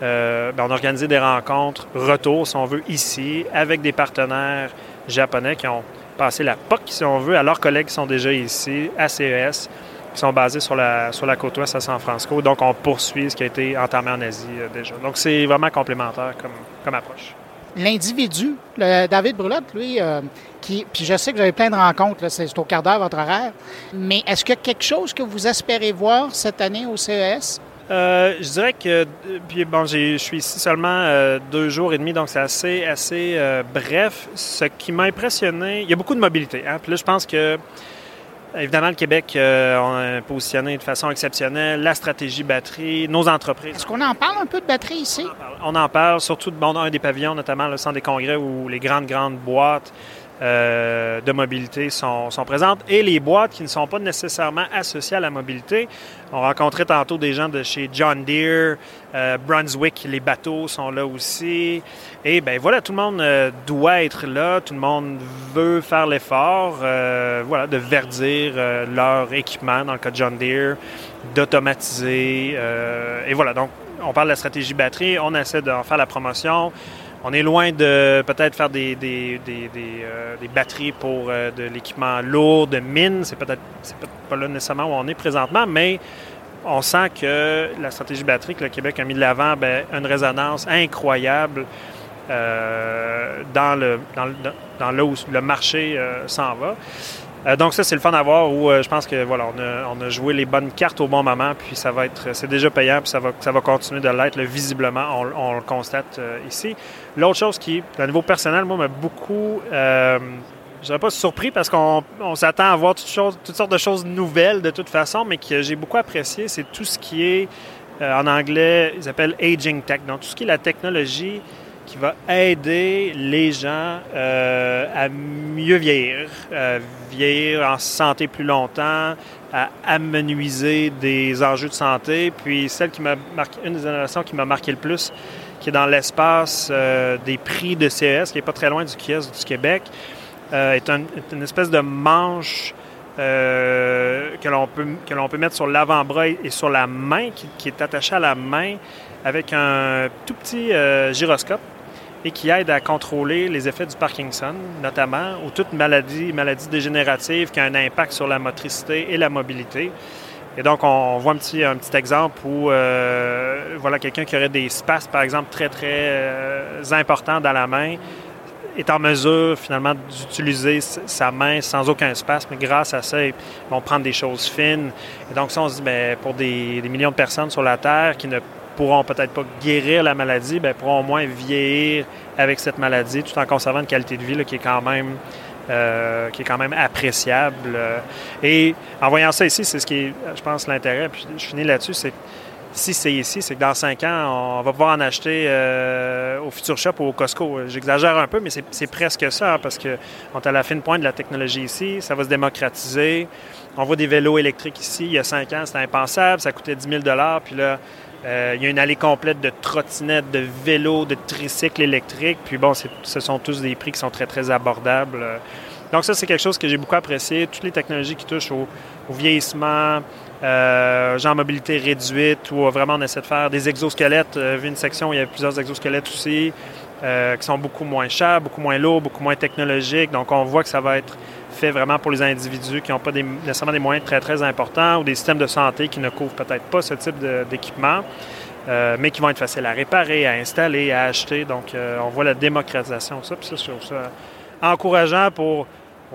E: Euh, ben, on a organisé des rencontres retour, si on veut, ici, avec des partenaires japonais qui ont passé la POC, si on veut, à leurs collègues qui sont déjà ici, à CES, qui sont basés sur la, sur la côte ouest à San Francisco. Donc, on poursuit ce qui a été entamé en Asie déjà. Donc, c'est vraiment complémentaire comme, comme approche
B: l'individu, David Brulotte, lui, euh, qui, puis je sais que vous avez plein de rencontres, c'est au quart d'heure votre horaire, mais est-ce qu'il y a quelque chose que vous espérez voir cette année au CES?
E: Euh, je dirais que, puis bon, je suis ici seulement euh, deux jours et demi, donc c'est assez, assez bref. Ce qui m'a impressionné, il y a beaucoup de mobilité. Hein? Puis là, je pense que Évidemment, le Québec, euh, on est positionné de façon exceptionnelle. La stratégie batterie, nos entreprises.
B: Est-ce qu'on en parle un peu de batterie ici?
E: On en parle, surtout de bon, un des pavillons, notamment le centre des congrès où les grandes, grandes boîtes euh, de mobilité sont, sont, présentes et les boîtes qui ne sont pas nécessairement associées à la mobilité. On rencontrait tantôt des gens de chez John Deere, euh, Brunswick, les bateaux sont là aussi. Et ben voilà, tout le monde euh, doit être là, tout le monde veut faire l'effort voilà, de verdir leur équipement, dans le cas de John Deere, d'automatiser. et voilà, donc on parle de la stratégie batterie, on essaie d'en faire la promotion. On est loin de peut-être faire des, des, euh, batteries pour euh, de l'équipement lourd, de mine. C'est peut-être pas là nécessairement où on est présentement, mais on sent que la stratégie batterie que le Québec a mis de l'avant ben, a une résonance incroyable euh, dans, le, dans, là où le marché s'en va. Euh, donc ça, c'est le fun à voir où euh, je pense que voilà, on a, joué les bonnes cartes au bon moment, puis ça va être, c'est déjà payant, puis ça va, ça va continuer de l'être, visiblement, on, le constate euh, ici. L'autre chose qui, à niveau personnel, moi, m'a beaucoup, je dirais pas surpris parce qu'on s'attend à voir toutes, toutes, sortes de choses nouvelles de toute façon, mais que j'ai beaucoup apprécié, c'est tout ce qui est, en anglais, ils appellent aging tech, donc tout ce qui est la technologie qui va aider les gens euh, à mieux vieillir, à vieillir en santé plus longtemps, à amenuiser des enjeux de santé. Puis celle qui m'a marqué, une des innovations qui m'a marqué le plus, qui est dans l'espace euh, des prix de CES, qui n'est pas très loin du du Québec, euh, est, une espèce de manche que l'on peut, que l'on peut mettre sur l'avant-bras et sur la main, qui, est attaché à la main avec un tout petit gyroscope et qui aide à contrôler les effets du Parkinson, notamment, ou toute maladie, maladie dégénérative qui a un impact sur la motricité et la mobilité. Et donc, on voit un petit, un petit exemple où euh, voilà quelqu'un qui aurait des spasmes, par exemple, très, très euh, importants dans la main, est en mesure finalement d'utiliser sa main sans aucun spasme. Grâce à ça, ils vont prendre des choses fines. Et donc, ça, on se dit, bien, pour des, millions de personnes sur la Terre qui ne pourront peut-être pas guérir la maladie, bien, pourront au moins vieillir avec cette maladie tout en conservant une qualité de vie qui est quand même euh, qui est quand même appréciable. Et en voyant ça ici, c'est ce qui est, je pense, l'intérêt. Puis je finis là-dessus, c'est si c'est ici, c'est que dans cinq ans, on va pouvoir en acheter euh, au Future Shop ou au Costco. J'exagère un peu, mais c'est presque ça, hein, parce qu'on est à la fine pointe de la technologie ici. Ça va se démocratiser. On voit des vélos électriques ici. Il y a cinq ans, c'était impensable. Ça coûtait 10 000 Puis là, euh, il y a une allée complète de trottinettes, de vélos, de tricycles électriques. Puis bon, ce sont tous des prix qui sont très, très abordables. Donc ça, c'est quelque chose que j'ai beaucoup apprécié. Toutes les technologies qui touchent au, vieillissement, euh, genre mobilité réduite, où vraiment on essaie de faire des exosquelettes. Euh, vu une section où il y a plusieurs exosquelettes aussi, euh, qui sont beaucoup moins chers, beaucoup moins lourds, beaucoup moins technologiques. Donc on voit que ça va être vraiment pour les individus qui n'ont pas nécessairement des moyens très, très importants ou des systèmes de santé qui ne couvrent peut-être pas ce type d'équipement, euh, mais qui vont être faciles à réparer, à installer, à acheter. Donc, euh, on voit la démocratisation de ça. Puis ça, je trouve ça encourageant pour,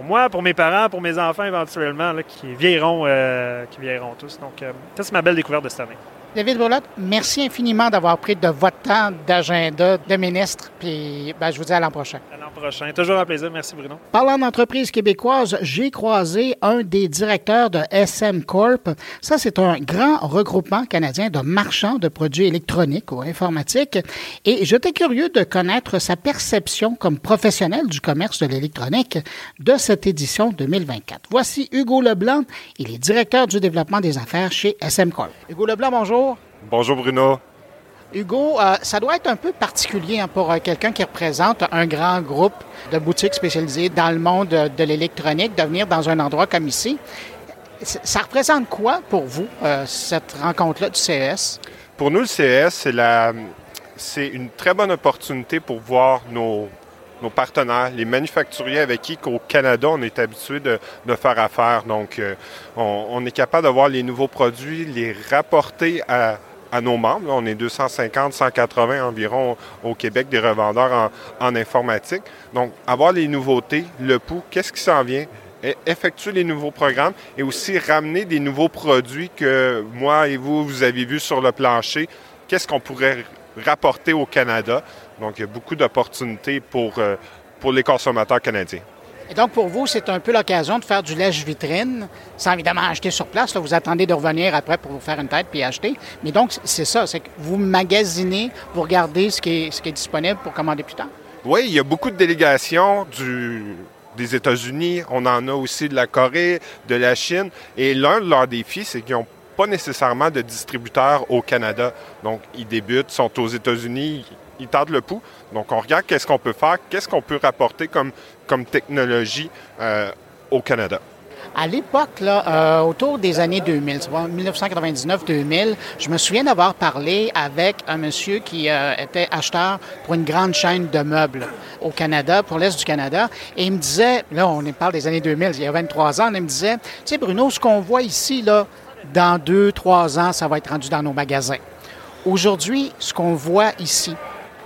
E: moi, pour mes parents, pour mes enfants éventuellement, qui, vieilliront, euh, qui tous. Donc, ça, c'est ma belle découverte de cette année.
B: David Boulotte, merci infiniment d'avoir pris de votre temps d'agenda de ministre. Puis ben, je vous dis à l'an prochain.
E: À l'an prochain. Toujours un plaisir. Merci, Bruno.
B: Parlant d'entreprise québécoise, j'ai croisé un des directeurs de SM Corp. Ça, c'est un grand regroupement canadien de marchands de produits électroniques ou informatiques. Et j'étais curieux de connaître sa perception comme professionnel du commerce de l'électronique de cette édition 2024. Voici Hugo Leblanc. Il est directeur du développement des affaires chez SM Corp. Hugo Leblanc, bonjour.
F: Bonjour. Bruno.
B: Hugo, euh, ça doit être un peu particulier hein, pour euh, quelqu'un qui représente un grand groupe de boutiques spécialisées dans le monde de l'électronique de venir dans un endroit comme ici. Ça représente quoi pour vous, euh, cette rencontre-là du CES?
F: Pour nous, le CES, c'est une très bonne opportunité pour voir nos, nos partenaires, les manufacturiers avec qui au Canada on est habitué de, faire affaire. Donc, euh, on, est capable d'avoir les nouveaux produits, les rapporter à, nos membres. on est 250, 180 environ au Québec des revendeurs en, informatique. Donc, avoir les nouveautés, le pouls, qu'est-ce qui s'en vient, e, effectuer les nouveaux programmes et aussi ramener des nouveaux produits que moi et vous, vous avez vus sur le plancher. Qu'est-ce qu'on pourrait rapporter au Canada? Donc, il y a beaucoup d'opportunités pour, euh, pour les consommateurs canadiens.
B: Et donc, pour vous, c'est un peu l'occasion de faire du lèche-vitrine, sans évidemment acheter sur place. vous attendez de revenir après pour vous faire une tête puis acheter. Mais donc, c'est ça, c'est que vous magasinez, vous regardez ce qui est, disponible pour commander plus tard.
F: Oui, il y a beaucoup de délégations des États-Unis. On en a aussi de la Corée, de la Chine. Et l'un de leurs défis, c'est qu'ils n'ont pas nécessairement de distributeurs au Canada. Donc, ils débutent, sont aux États-Unis, ils tardent le pouls. Donc, on regarde qu'est-ce qu'on peut faire, qu'est-ce qu'on peut rapporter comme, comme technologie euh, au Canada.
B: À l'époque, là, euh, autour des années 2000, 1999-2000, je me souviens d'avoir parlé avec un monsieur qui euh, était acheteur pour une grande chaîne de meubles au Canada, pour l'Est du Canada, et il me disait, là, on parle des années 2000, il y a 23 ans, il me disait, tu sais, Bruno, ce qu'on voit ici, là, dans deux, trois ans, ça va être rendu dans nos magasins. Aujourd'hui, ce qu'on voit ici,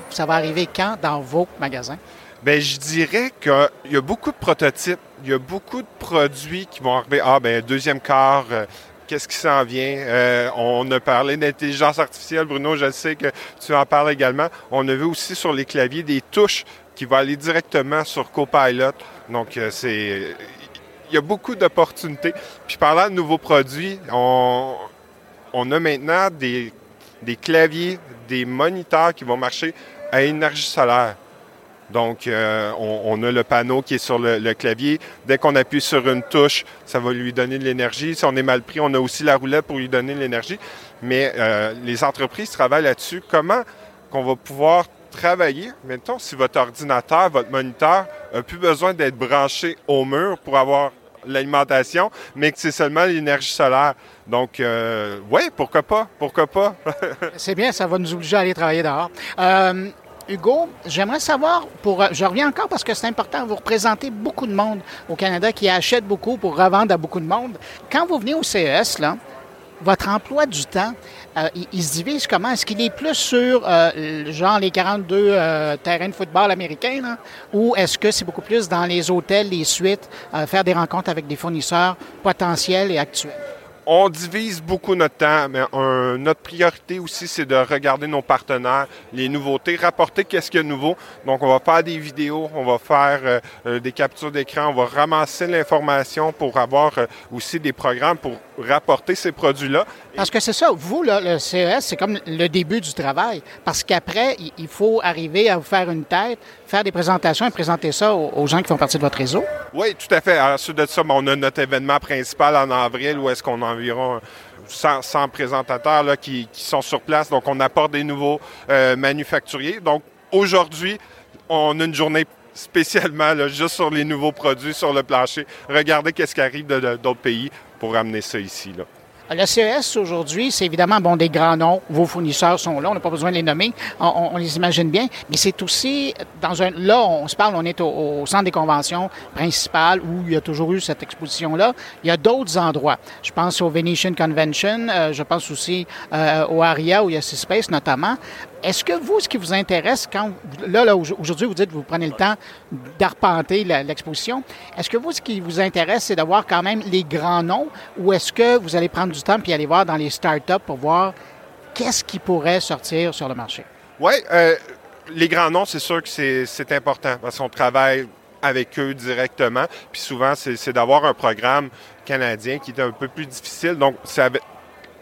B: ça va arriver quand dans vos magasins?
F: Bien, je dirais qu'il y a beaucoup de prototypes, il y a beaucoup de produits qui vont arriver. Ah, ben deuxième quart, euh, qu'est-ce qui s'en vient? Euh, on a parlé d'intelligence artificielle, Bruno, je sais que tu en parles également. On a vu aussi sur les claviers des touches qui vont aller directement sur Copilot. Donc, euh, c'est. Il y a beaucoup d'opportunités. Puis parlant de nouveaux produits, on, on a maintenant des, des claviers, des moniteurs qui vont marcher à énergie solaire. Donc, euh, on, a le panneau qui est sur le, clavier. Dès qu'on appuie sur une touche, ça va lui donner de l'énergie. Si on est mal pris, on a aussi la roulette pour lui donner de l'énergie. Mais euh, les entreprises travaillent là-dessus. Comment qu'on va pouvoir travailler, mettons, si votre ordinateur, votre moniteur n'a plus besoin d'être branché au mur pour avoir l'alimentation, mais que c'est seulement l'énergie solaire. Donc, euh, oui, pourquoi pas? Pourquoi pas?
B: c'est bien, ça va nous obliger à aller travailler dehors. Hugo, j'aimerais savoir, pour, je reviens encore parce que c'est important, vous représentez beaucoup de monde au Canada qui achète beaucoup pour revendre à beaucoup de monde. Quand vous venez au CES, votre emploi du temps, euh, il, se divise comment? Est-ce qu'il est plus sur, euh, genre, les 42 euh, terrains de football américains, ou est-ce que c'est beaucoup plus dans les hôtels, les suites, faire des rencontres avec des fournisseurs potentiels et actuels?
F: On divise beaucoup notre temps, mais notre priorité aussi, c'est de regarder nos partenaires, les nouveautés, rapporter qu'est-ce qu'il y a de nouveau. Donc, on va faire des vidéos, on va faire euh, euh, des captures d'écran, on va ramasser l'information pour avoir euh, aussi des programmes pour rapporter ces produits-là.
B: Parce que c'est ça, vous, le CES, c'est comme le début du travail. Parce qu'après, il faut arriver à vous faire une tête, faire des présentations et présenter ça aux, gens qui font partie de votre réseau?
F: Oui, tout à fait. Ensuite de ça, on a notre événement principal en avril où est-ce qu'on a environ 100, présentateurs là, qui, sont sur place. Donc, on apporte des nouveaux euh, manufacturiers. Donc, aujourd'hui, on a une journée spécialement juste sur les nouveaux produits sur le plancher. Regardez qu'est-ce qui arrive d'autres pays pour amener ça ici. Là.
B: Le CES aujourd'hui, c'est évidemment bon des grands noms. Vos fournisseurs sont là, on n'a pas besoin de les nommer, on, les imagine bien. Mais c'est aussi dans un. Là, on se parle, on est au, centre des conventions principales où il y a toujours eu cette exposition-là. Il y a d'autres endroits. Je pense au Venetian Convention, euh, je pense aussi euh, au Aria où il y a C-Space notamment. Est-ce que vous, ce qui vous intéresse, quand là, là aujourd'hui, vous dites que vous prenez le temps d'arpenter l'exposition, est-ce que vous, ce qui vous intéresse, c'est d'avoir quand même les grands noms ou est-ce que vous allez prendre du temps puis aller voir dans les startups pour voir qu'est-ce qui pourrait sortir sur le marché?
F: Oui, euh, les grands noms, c'est sûr que c'est important parce qu'on travaille avec eux directement. Puis souvent, c'est d'avoir un programme canadien qui est un peu plus difficile. Donc, c'est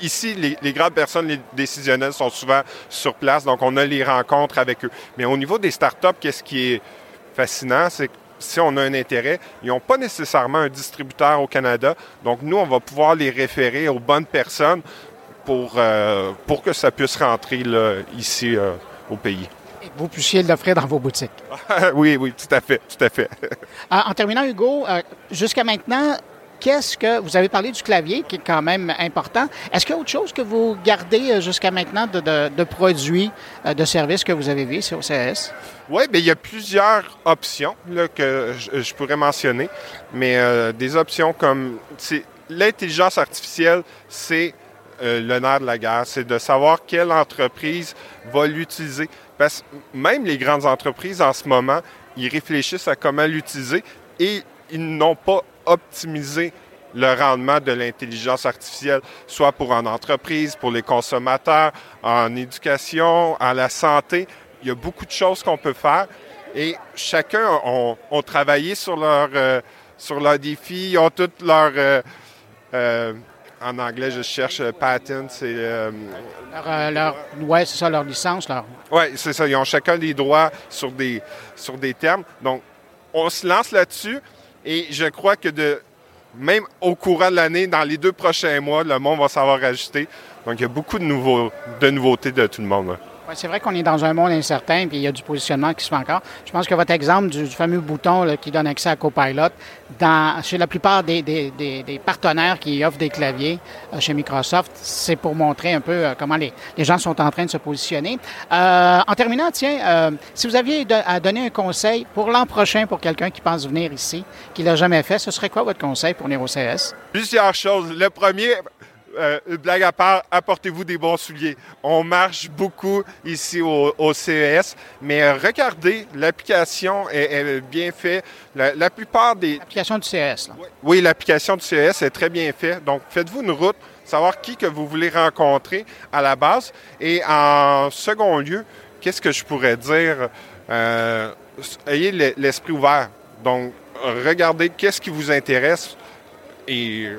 F: ici, les, grandes personnes les décisionnelles sont souvent sur place, donc on a les rencontres avec eux. Mais au niveau des startups, qu'est-ce qui est fascinant, c'est que si on a un intérêt, ils n'ont pas nécessairement un distributeur au Canada. Donc, nous, on va pouvoir les référer aux bonnes personnes pour, euh, pour que ça puisse rentrer ici euh, au pays.
B: Et vous puissiez l'offrir dans vos boutiques.
F: oui, oui, tout à fait, tout à fait.
B: en terminant, Hugo, euh, jusqu'à maintenant, qu'est-ce que vous avez parlé du clavier qui est quand même important. Est-ce qu'il y a autre chose que vous gardez euh, jusqu'à maintenant de, produits, euh, de services que vous avez vus sur CS?
F: Oui, bien, il y a plusieurs options que je, pourrais mentionner, mais euh, des options comme l'intelligence artificielle, c'est le nerf de la guerre, c'est de savoir quelle entreprise va l'utiliser. Parce que même les grandes entreprises en ce moment, ils réfléchissent à comment l'utiliser et ils n'ont pas optimiser le rendement de l'intelligence artificielle, soit pour en entreprise, pour les consommateurs, en éducation, à la santé. Il y a beaucoup de choses qu'on peut faire et chacun ont, travaillé sur leur, euh, sur leurs défis, ils ont toutes leurs... Euh, euh, en anglais, je cherche patent, c'est...
B: leur, ouais, c'est ça, leur licence. Leur...
F: Oui, c'est ça. Ils ont chacun des droits sur des, sur des termes. Donc, on se lance là-dessus. Et je crois que de, même au courant de l'année, dans les deux prochains mois, le monde va savoir ajuster. Donc, il y a beaucoup de, nouveaux, de nouveautés de tout le monde
B: c'est vrai qu'on est dans un monde incertain, puis il y a du positionnement qui se fait encore. Je pense que votre exemple du, fameux bouton qui donne accès à Copilot, dans, chez la plupart des, partenaires qui offrent des claviers euh, chez Microsoft, c'est pour montrer un peu euh, comment les, gens sont en train de se positionner. Euh, en terminant, tiens, si vous aviez à donner un conseil pour l'an prochain pour quelqu'un qui pense venir ici, qui l'a jamais fait, ce serait quoi votre conseil pour venir CS?
F: Plusieurs choses. Le premier, euh, blague à part, apportez-vous des bons souliers. On marche beaucoup ici au, CES, mais euh, regardez, l'application est, bien faite. La, plupart des...
B: L'application du CES. Là.
F: Oui, l'application du CES est très bien faite. Donc, faites-vous une route, savoir qui que vous voulez rencontrer à la base. Et en second lieu, qu'est-ce que je pourrais dire? Euh, ayez l'esprit ouvert. Donc, regardez qu'est-ce qui vous intéresse et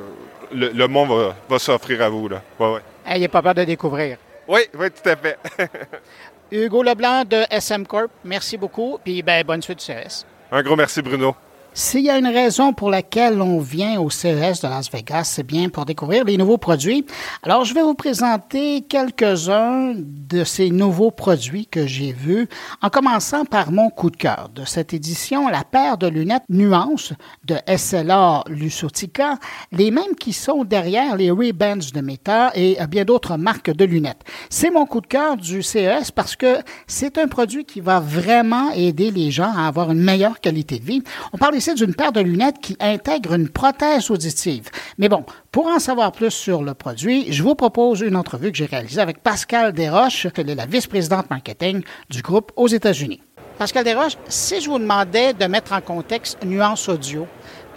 F: le, monde va, s'offrir à vous. Là. Ouais,
B: ouais. pas peur de découvrir.
F: Oui, oui, tout à fait.
B: Hugo Leblanc de SM Corp, merci beaucoup. Puis ben, bonne suite du.
F: Un gros merci, Bruno.
B: S'il y a une raison pour laquelle on vient au CES de Las Vegas, c'est bien pour découvrir les nouveaux produits. Alors, je vais vous présenter quelques-uns de ces nouveaux produits que j'ai vus, en commençant par mon coup de cœur de cette édition, la paire de lunettes Nuance de SLR Lusotica, les mêmes qui sont derrière les Ray-Bans de Meta et bien d'autres marques de lunettes. C'est mon coup de cœur du CES parce que c'est un produit qui va vraiment aider les gens à avoir une meilleure qualité de vie. On parle ici d'une paire de lunettes qui intègre une prothèse auditive. Mais bon, pour en savoir plus sur le produit, je vous propose une entrevue que j'ai réalisée avec Pascal Desroches, elle est la vice-présidente marketing du groupe aux États-Unis. Pascal Desroches, si je vous demandais de mettre en contexte nuance audio,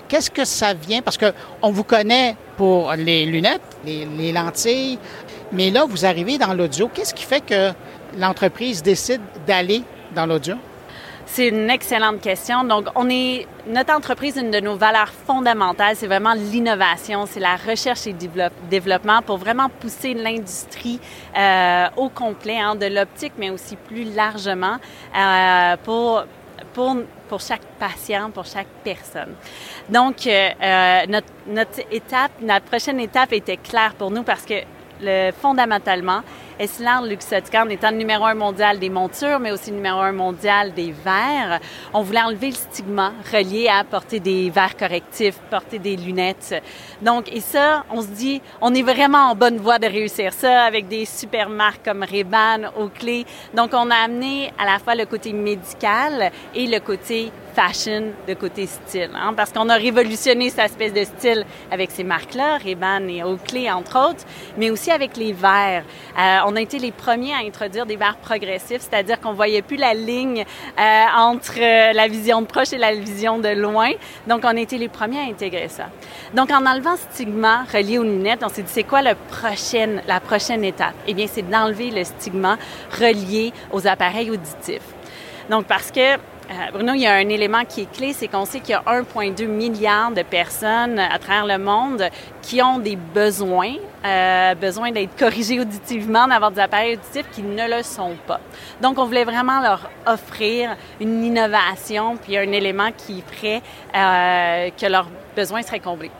B: qu'est-ce que ça vient? Parce qu'on vous connaît pour les lunettes, les lentilles, mais là, vous arrivez dans l'audio. Qu'est-ce qui fait que l'entreprise décide d'aller dans l'audio?
G: C'est une excellente question. Donc, on est notre entreprise, une de nos valeurs fondamentales, c'est vraiment l'innovation, c'est la recherche et développement pour vraiment pousser l'industrie euh, au complet, hein, de l'optique, mais aussi plus largement euh, pour pour, pour chaque patient, pour chaque personne. Donc, euh, notre, notre étape, notre prochaine étape était claire pour nous parce que le, fondamentalement, Essilor Luxottica, en étant le numéro un mondial des montures, mais aussi le numéro un mondial des verres, on voulait enlever le stigma relié à porter des verres correctifs, porter des lunettes. Donc, et ça, on se dit, on est vraiment en bonne voie de réussir ça avec des super marques comme Ray-Ban, Oakley. Donc, on a amené à la fois le côté médical et le côté fashion, de côté style, hein, parce qu'on a révolutionné cette espèce de style avec ces marques-là, Ray-Ban et Oakley entre autres, mais aussi avec les verres. Euh, on a été les premiers à introduire des verres progressifs, c'est-à-dire qu'on voyait plus la ligne euh, entre la vision de proche et la vision de loin. Donc, on a été les premiers à intégrer ça. Donc, en enlevant ce stigma relié aux lunettes, on s'est dit, c'est quoi la prochaine étape? Eh bien, c'est d'enlever le stigma relié aux appareils auditifs. Donc, parce que euh, Bruno, il y a un élément qui est clé, c'est qu'on sait qu'il y a 1,2 milliard de personnes à travers le monde qui ont des besoins, euh, besoin d'être corrigés auditivement, d'avoir des appareils auditifs qui ne le sont pas. Donc, on voulait vraiment leur offrir une innovation puis un élément qui ferait euh, que leurs besoins seraient comblés.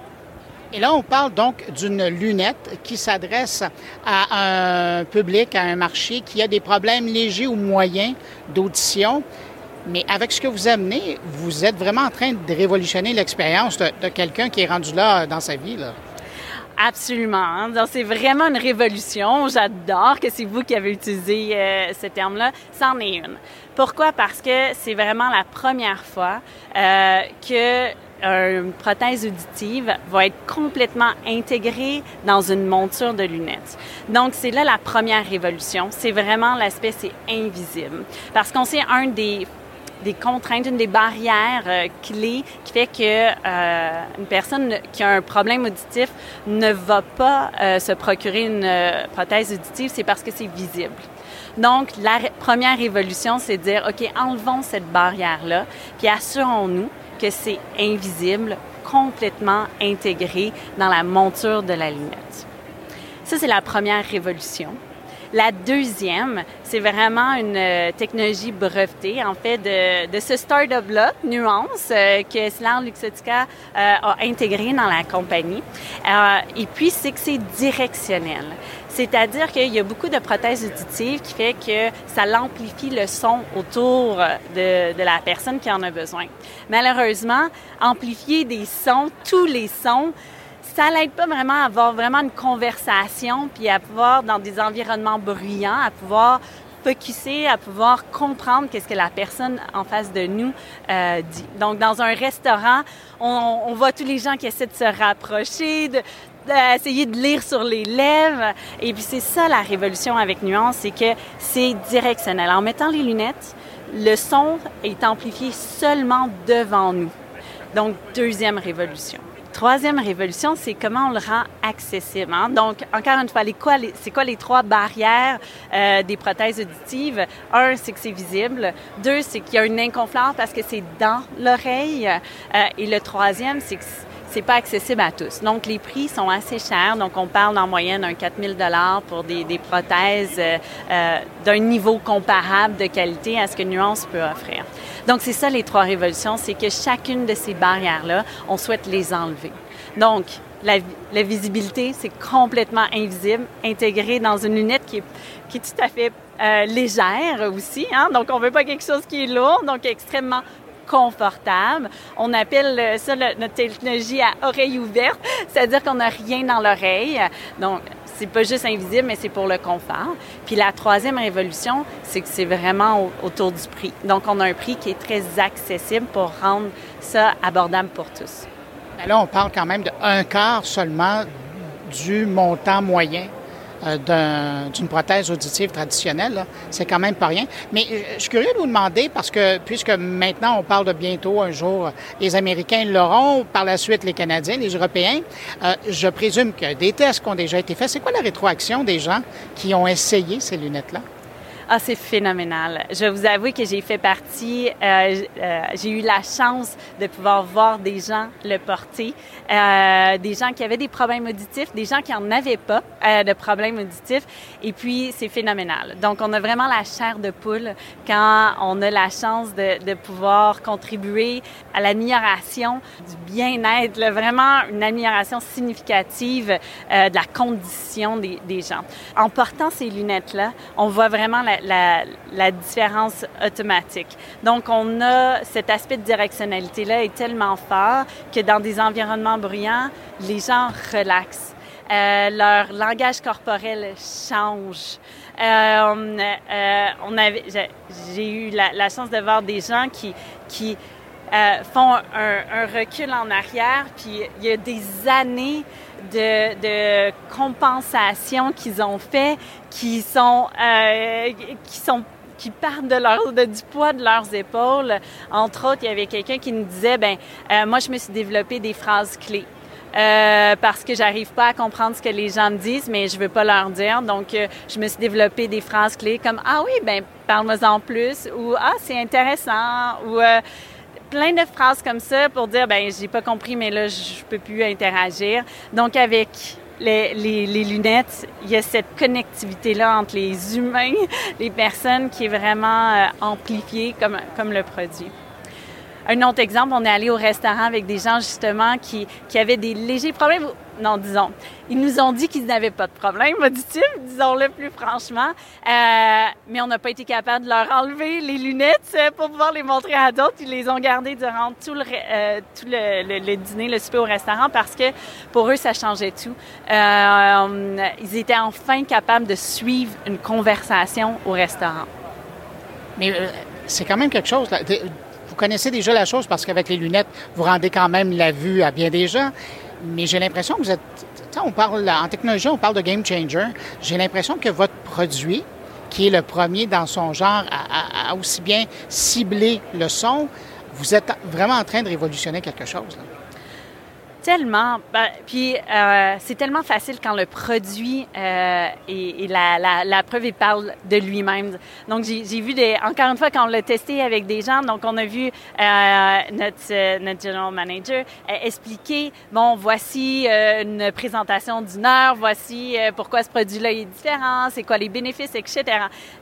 B: Et là, on parle donc d'une lunette qui s'adresse à un public, à un marché qui a des problèmes légers ou moyens d'audition. Mais avec ce que vous amenez, vous êtes vraiment en train de révolutionner l'expérience de, quelqu'un qui est rendu là dans sa vie. Là.
G: Absolument. Hein. c'est vraiment une révolution. J'adore que c'est vous qui avez utilisé euh, ce terme-là. C'en est une. Pourquoi? Parce que c'est vraiment la première fois euh, que une prothèse auditive va être complètement intégrée dans une monture de lunettes. Donc, c'est là la première révolution. C'est vraiment l'aspect, c'est invisible. Parce qu'on sait un des des contraintes, une des barrières euh, clés qui fait que euh, une personne qui a un problème auditif ne va pas euh, se procurer une prothèse auditive, c'est parce que c'est visible. Donc, la première évolution, c'est de dire, OK, enlevons cette barrière-là, puis assurons-nous que c'est invisible, complètement intégré dans la monture de la lunette. Ça, c'est la première révolution. La deuxième, c'est vraiment une euh, technologie brevetée, en fait, de, de ce start-up-là, Nuance, euh, que Slar Luxottica euh, a intégré dans la compagnie. et puis, c'est que c'est directionnel. C'est-à-dire qu'il y a beaucoup de prothèses auditives qui fait que ça l'amplifie le son autour de, de, la personne qui en a besoin. Malheureusement, amplifier des sons, tous les sons, ça l'aide pas vraiment à avoir vraiment une conversation, puis à pouvoir, dans des environnements bruyants, à pouvoir focuser, à pouvoir comprendre qu'est-ce que la personne en face de nous euh, dit. Donc, dans un restaurant, on, voit tous les gens qui essaient de se rapprocher, de, d'essayer de lire sur les lèvres. Et puis c'est ça la révolution avec Nuance, c'est que c'est directionnel. En mettant les lunettes, le son est amplifié seulement devant nous. Donc, deuxième révolution. Troisième révolution, c'est comment on le rend accessible. Hein? Donc, encore une fois, c'est quoi les trois barrières euh, des prothèses auditives? Un, c'est que c'est visible. Deux, c'est qu'il y a une inconfort parce que c'est dans l'oreille. Euh, et le troisième, c'est que c'est pas accessible à tous. Donc, les prix sont assez chers. Donc, on parle en moyenne d'un 4000 dollars pour des, prothèses euh, euh, d'un niveau comparable de qualité à ce que Nuance peut offrir. Donc, c'est ça les trois révolutions, c'est que chacune de ces barrières-là, on souhaite les enlever. Donc, la, visibilité, c'est complètement invisible, intégré dans une lunette qui est, qui est tout à fait euh, légère aussi. Hein? Donc, on veut pas quelque chose qui est lourd, donc extrêmement On appelle euh, ça notre technologie à oreille ouverte, c'est-à-dire qu'on n'a rien dans l'oreille. Donc, c'est pas juste invisible, mais c'est pour le confort. Puis la troisième révolution, c'est que c'est vraiment au, autour du prix. Donc, on a un prix qui est très accessible pour rendre ça abordable pour tous.
B: Là, on parle quand même d'un quart seulement du montant moyen euh, d'une prothèse auditive traditionnelle. C'est quand même pas rien. Mais euh, je suis curieux de vous demander, parce que puisque maintenant on parle de bientôt un jour, les Américains l'auront, par la suite les Canadiens, les Européens, euh, je présume que des tests qui ont déjà été faits. C'est quoi la rétroaction des gens qui ont essayé ces lunettes-là?
G: Ah, c'est phénoménal. Je vous avouer que j'ai fait partie, euh, euh, j'ai eu la chance de pouvoir voir des gens le porter, euh, des gens qui avaient des problèmes auditifs, des gens qui en avaient pas euh, de problèmes auditifs, et puis c'est phénoménal. Donc, on a vraiment la chair de poule quand on a la chance de, de pouvoir contribuer à l'amélioration du bien-être, vraiment une amélioration significative euh, de la condition des, des gens. En portant ces lunettes-là, on voit vraiment la, la, différence automatique. Donc, on a cet aspect de directionnalité-là est tellement fort que dans des environnements bruyants, les gens relaxent. Euh, leur langage corporel change. Euh, euh, on j'ai eu la, la, chance de voir des gens qui, qui euh, font un, un, recul en arrière, puis il y a des années de, de compensation qu'ils ont fait, qui sont, euh, qui sont qui partent du poids de leurs épaules. Entre autres, il y avait quelqu'un qui nous disait, ben, euh, moi, je me suis développé des phrases clés. Euh, parce que j'arrive pas à comprendre ce que les gens me disent, mais je veux pas leur dire. Donc, je me suis développé des phrases clés comme ah oui, ben parle-moi en plus ou ah c'est intéressant ou plein de phrases comme ça pour dire ben j'ai pas compris, mais là je peux plus interagir. Donc avec les, lunettes, il y a cette connectivité-là entre les humains, les personnes qui est vraiment euh, amplifiée comme le produit. Un autre exemple, on est allé au restaurant avec des gens justement qui, qui avaient des légers problèmes. Non, disons, ils nous ont dit qu'ils n'avaient pas de problème auditif, disons-le plus franchement, euh, mais on n'a pas été capable de leur enlever les lunettes pour pouvoir les montrer à d'autres. Ils les ont gardées durant tout le, euh, tout le, dîner, le souper au restaurant parce que pour eux, ça changeait tout. Euh, ils étaient enfin capables de suivre une conversation au restaurant.
B: Mais euh, c'est quand même quelque chose. Vous connaissez déjà la chose parce qu'avec les lunettes, vous rendez quand même la vue à bien des gens. Mais j'ai l'impression que vous êtes. On parle, en technologie, on parle de game changer. J'ai l'impression que votre produit, qui est le premier dans son genre à, aussi bien cibler le son, vous êtes vraiment en train de révolutionner quelque chose.
G: Tellement. Ben, puis euh, c'est tellement facile quand le produit euh, et, et la, la, la, preuve il parle de lui-même. Donc j'ai vu des. Encore une fois, quand on l'a testé avec des gens, donc on a vu euh, notre notre general manager expliquer bon voici une présentation d'une heure, voici pourquoi ce produit-là est différent, c'est quoi les bénéfices, etc.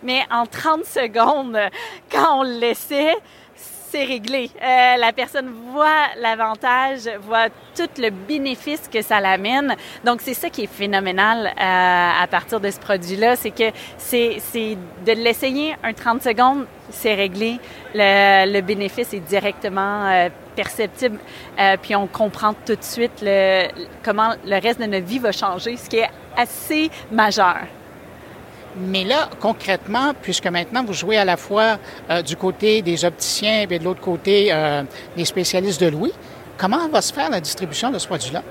G: Mais en 30 secondes, quand on le laissait c'est réglé. Euh, la personne voit l'avantage, voit tout le bénéfice que ça l'amène. Donc, c'est ça qui est phénoménal euh, à partir de ce produit-là, c'est que c'est de l'essayer un 30 secondes, c'est réglé. Le, le, bénéfice est directement euh, perceptible, euh, puis on comprend tout de suite le, comment le reste de notre vie va changer, ce qui est assez majeur.
B: Mais là, concrètement, puisque maintenant vous jouez à la fois euh, du côté des opticiens et de l'autre côté euh, des spécialistes de l'ouïe, comment va se faire la distribution de ce produit-là?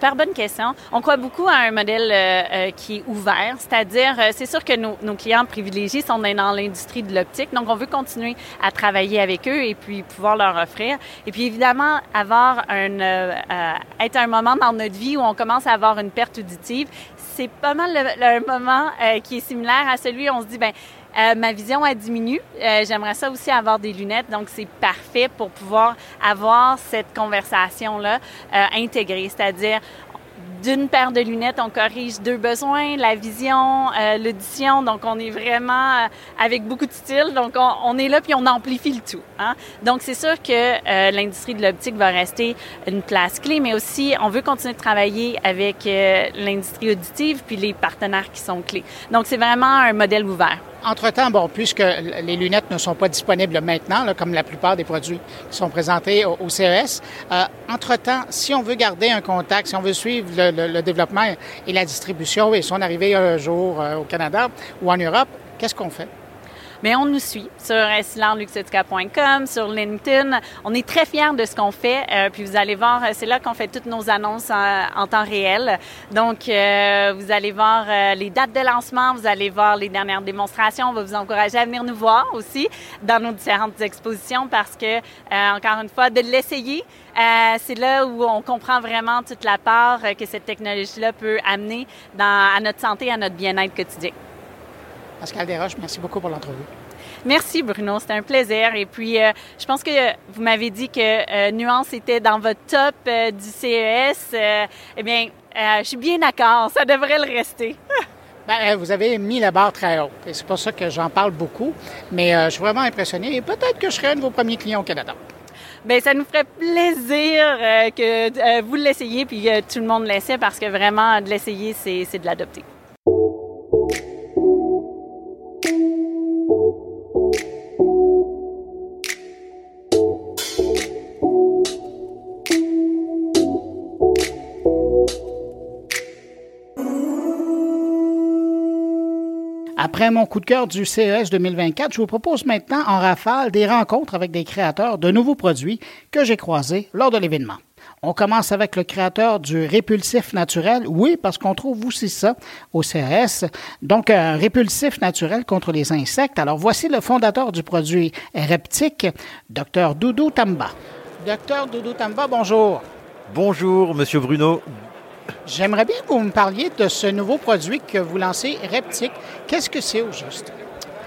G: Super bonne question. On croit beaucoup à un modèle euh, euh, qui est ouvert, c'est-à-dire, euh, c'est sûr que nos, nos, clients privilégiés sont dans l'industrie de l'optique, donc on veut continuer à travailler avec eux et puis pouvoir leur offrir. Et puis évidemment, avoir un, être un moment dans notre vie où on commence à avoir une perte auditive, c'est pas mal le, moment euh, qui est similaire à celui où on se dit, ben euh, ma vision a diminué. Euh, j'aimerais ça aussi avoir des lunettes, donc c'est parfait pour pouvoir avoir cette conversation-là intégrée, c'est-à-dire d'une paire de lunettes, on corrige deux besoins, la vision, euh, l'audition. Donc, on est vraiment euh, avec beaucoup de style. Donc, on, est là puis on amplifie le tout. Hein. Donc, c'est sûr que euh, l'industrie de l'optique va rester une place clé, mais aussi, on veut continuer de travailler avec l'industrie auditive puis les partenaires qui sont clés. Donc, c'est vraiment un modèle ouvert.
B: Entre-temps, bon, puisque les lunettes ne sont pas disponibles maintenant, comme la plupart des produits qui sont présentés au, CES, euh, entre-temps, si on veut garder un contact, si on veut suivre le, développement et la distribution et son arrivée un jour euh, au Canada ou en Europe, qu'est-ce qu'on fait?
G: Mais on nous suit sur silarluxetica.com, sur LinkedIn. On est très fiers de ce qu'on fait. Euh, puis vous allez voir, c'est là qu'on fait toutes nos annonces en, temps réel. Donc, euh, vous allez voir euh, les dates de lancement, vous allez voir les dernières démonstrations. On va vous encourager à venir nous voir aussi dans nos différentes expositions parce que, encore une fois, de l'essayer, c'est là où on comprend vraiment toute la part que cette technologie-là peut amener dans, à notre santé, à notre bien-être quotidien.
B: Pascal Desroches, merci beaucoup pour l'entrevue.
G: Merci Bruno, c'était un plaisir. Et puis, euh, je pense que vous m'avez dit que euh, Nuance était dans votre top euh, du CES. eh bien, je suis bien d'accord, ça devrait le rester.
B: Ben, vous avez mis la barre très haute et c'est pour ça que j'en parle beaucoup. Mais je suis vraiment impressionné et peut-être que je serai un de vos premiers clients au Canada.
G: Bien, ça nous ferait plaisir que vous l'essayiez puis que tout le monde l'essaie parce que vraiment, de l'essayer, c'est de l'adopter.
B: Après mon coup de cœur du CES 2024, je vous propose maintenant en rafale des rencontres avec des créateurs de nouveaux produits que j'ai croisés lors de l'événement. On commence avec le créateur du répulsif naturel. Oui, parce qu'on trouve aussi ça au CES. Donc, un répulsif naturel contre les insectes. Alors, voici le fondateur du produit Reptique, Dr Doudou Tamba. Docteur Doudou Tamba, bonjour.
H: Bonjour, Monsieur Bruno.
B: J'aimerais bien que vous me parliez de ce nouveau produit que vous lancez, Reptic. Qu'est-ce que c'est au juste?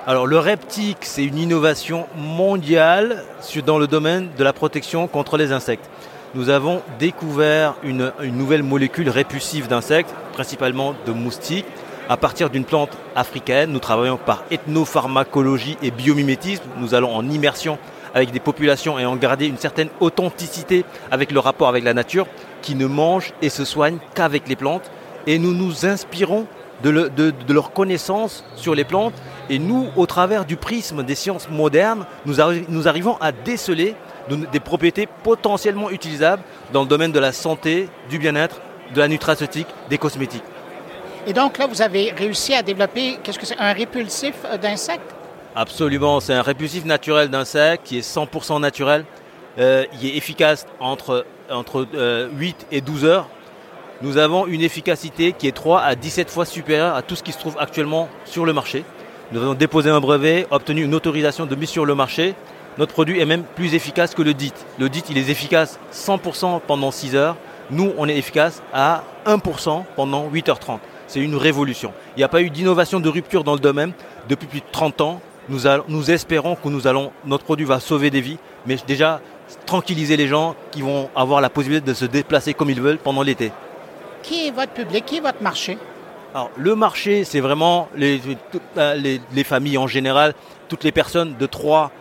H: Alors le Reptic, c'est une innovation mondiale dans le domaine de la protection contre les insectes. Nous avons découvert une, nouvelle molécule répulsive d'insectes, principalement de moustiques, à partir d'une plante africaine. Nous travaillons par ethnopharmacologie et biomimétisme. Nous allons en immersion avec des populations ayant gardé une certaine authenticité avec le rapport avec la nature qui ne mangent et se soignent qu'avec les plantes. Et nous nous inspirons de, leur connaissance sur les plantes. Et nous, au travers du prisme des sciences modernes, nous arrivons à déceler des propriétés potentiellement utilisables dans le domaine de la santé, du bien-être, de la nutraceutique, des cosmétiques.
B: Et donc là, vous avez réussi à développer, qu'est-ce que c'est, un répulsif d'insectes?
H: Absolument, c'est un répulsif naturel d'insectes qui est 100% naturel, euh, il est efficace entre entre 8 euh, et 12 heures, nous avons une efficacité qui est 3 à 17 fois supérieure à tout ce qui se trouve actuellement sur le marché. Nous avons déposé un brevet, obtenu une autorisation de mise sur le marché. Notre produit est même plus efficace que le DIT. Le DIT, il est efficace 100% pendant 6 heures. Nous, on est efficace à 1% pendant 8h30. C'est une révolution. Il n'y a pas eu d'innovation de rupture dans le domaine depuis plus de 30 ans. Nous, nous espérons que nous allons, notre produit va sauver des vies. Mais déjà, tranquilliser les gens qui vont avoir la possibilité de se déplacer comme ils veulent pendant l'été.
B: Qui est votre public? Qui est votre marché?
H: Alors, le marché, c'est vraiment les, les, familles en général, toutes les personnes de 3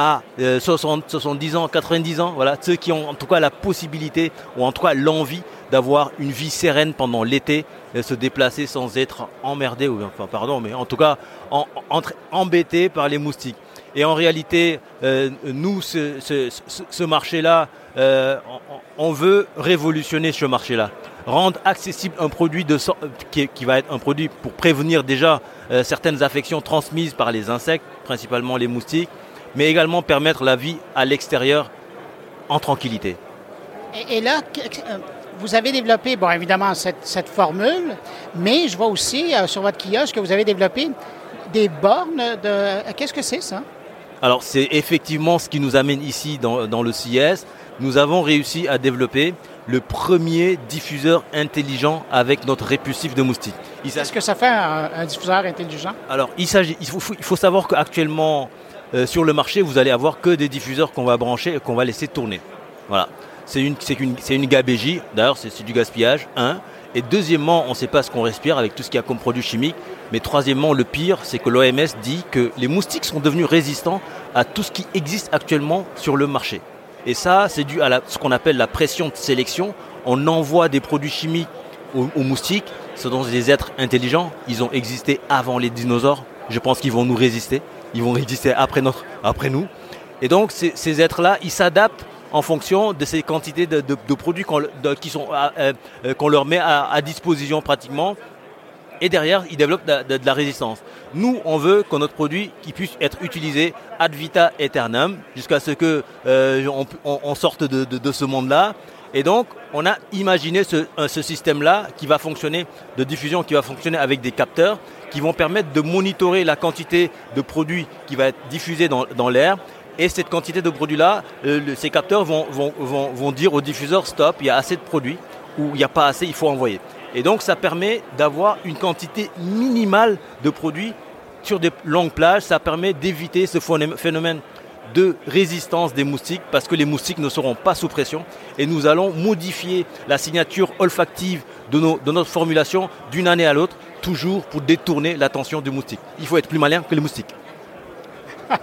H: à 70 euh, ans, 90 ans, voilà, ceux qui ont en tout cas la possibilité ou en tout cas l'envie d'avoir une vie sereine pendant l'été, de se déplacer sans être emmerdé, ou enfin pardon, mais en tout cas en, embêté par les moustiques. Et en réalité, euh, nous, ce, marché-là, euh, on, veut révolutionner ce marché-là. Rendre accessible un produit qui, va être un produit pour prévenir déjà euh, certaines affections transmises par les insectes, principalement les moustiques, mais également permettre la vie à l'extérieur en tranquillité.
B: Et, là, vous avez développé, bon, évidemment, cette, cette formule, mais je vois aussi sur votre kiosque que vous avez développé des bornes de. Qu'est-ce que c'est ça?
H: Alors c'est effectivement ce qui nous amène ici dans, le CIS. Nous avons réussi à développer le premier diffuseur intelligent avec notre répulsif de moustique.
B: Qu'est-ce que ça fait un, diffuseur intelligent?
H: Alors, il, il, faut, il faut savoir qu'actuellement, euh, sur le marché, vous allez avoir que des diffuseurs qu'on va brancher et qu'on va laisser tourner. Voilà. C'est une, une, gabégie, d'ailleurs c'est du gaspillage, un. Et deuxièmement, on ne sait pas ce qu'on respire avec tout ce qu'il y a comme produits chimiques. Mais troisièmement, le pire, c'est que l'OMS dit que les moustiques sont devenus résistants à tout ce qui existe actuellement sur le marché. Et ça, c'est dû à ce qu'on appelle la pression de sélection. On envoie des produits chimiques aux, moustiques. Ce sont des êtres intelligents. Ils ont existé avant les dinosaures. Je pense qu'ils vont nous résister. Ils vont résister après, notre, après nous. Et donc, ces, êtres-là, ils s'adaptent en fonction de ces quantités de, produits qu'on euh, euh, leur met à disposition pratiquement et derrière, ils développent de, la résistance. Nous, on veut que notre produit qui puisse être utilisé ad vita aeternam jusqu'à ce que euh, on, sorte de, ce monde-là. Et donc, on a imaginé ce, ce système-là qui va fonctionner, de diffusion qui va fonctionner avec des capteurs qui vont permettre de monitorer la quantité de produits qui va être diffusé dans, dans l'air. Et cette quantité de produits-là, euh, ces capteurs vont, vont, vont, vont dire au diffuseur stop, il y a assez de produits, ou il n'y a pas assez, il faut envoyer. Et donc ça permet d'avoir une quantité minimale de produits sur des longues plages. Ça permet d'éviter ce phénomène de résistance des moustiques parce que les moustiques ne seront pas sous pression et nous allons modifier la signature olfactive de, de notre formulation d'une année à l'autre, toujours pour détourner l'attention du moustique. Il faut être plus malin que les moustiques.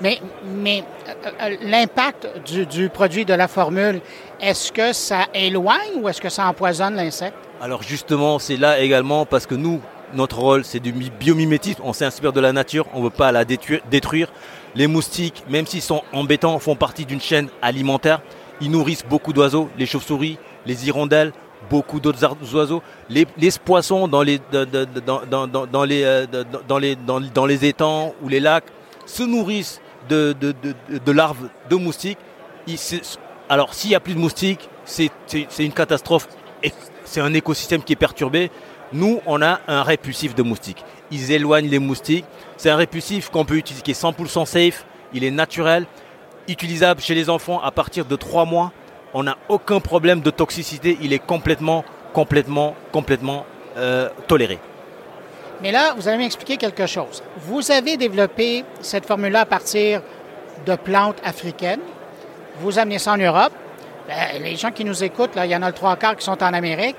B: mais, mais euh, euh, l'impact du, du, produit de la formule, est-ce que ça éloigne ou est-ce que ça empoisonne l'insecte?
H: Alors justement, c'est là également parce que nous, notre rôle, c'est du biomimétisme. On s'inspire de la nature, on ne veut pas la détruire. Les moustiques, même s'ils sont embêtants, font partie d'une chaîne alimentaire. Ils nourrissent beaucoup d'oiseaux, les chauves-souris, les hirondelles, beaucoup d'autres oiseaux. Les, poissons dans les, euh, dans, les, dans, les étangs ou les lacs se nourrissent de, de larves de moustiques. alors s'il n'y a plus de moustiques, c'est une catastrophe c'est un écosystème qui est perturbé. Nous, on a un répulsif de moustiques. Ils éloignent les moustiques. C'est un répulsif qu'on peut utiliser, qui est 100% safe. Il est naturel, utilisable chez les enfants à partir de 3 mois. On n'a aucun problème de toxicité. Il est complètement, complètement, complètement euh, toléré.
B: Mais là, vous allez m'expliquer quelque chose. Vous avez développé cette formule-là à partir de plantes africaines. Vous amenez ça en Europe. Ben, les gens qui nous écoutent, là, il y en a le trois quarts qui sont en Amérique.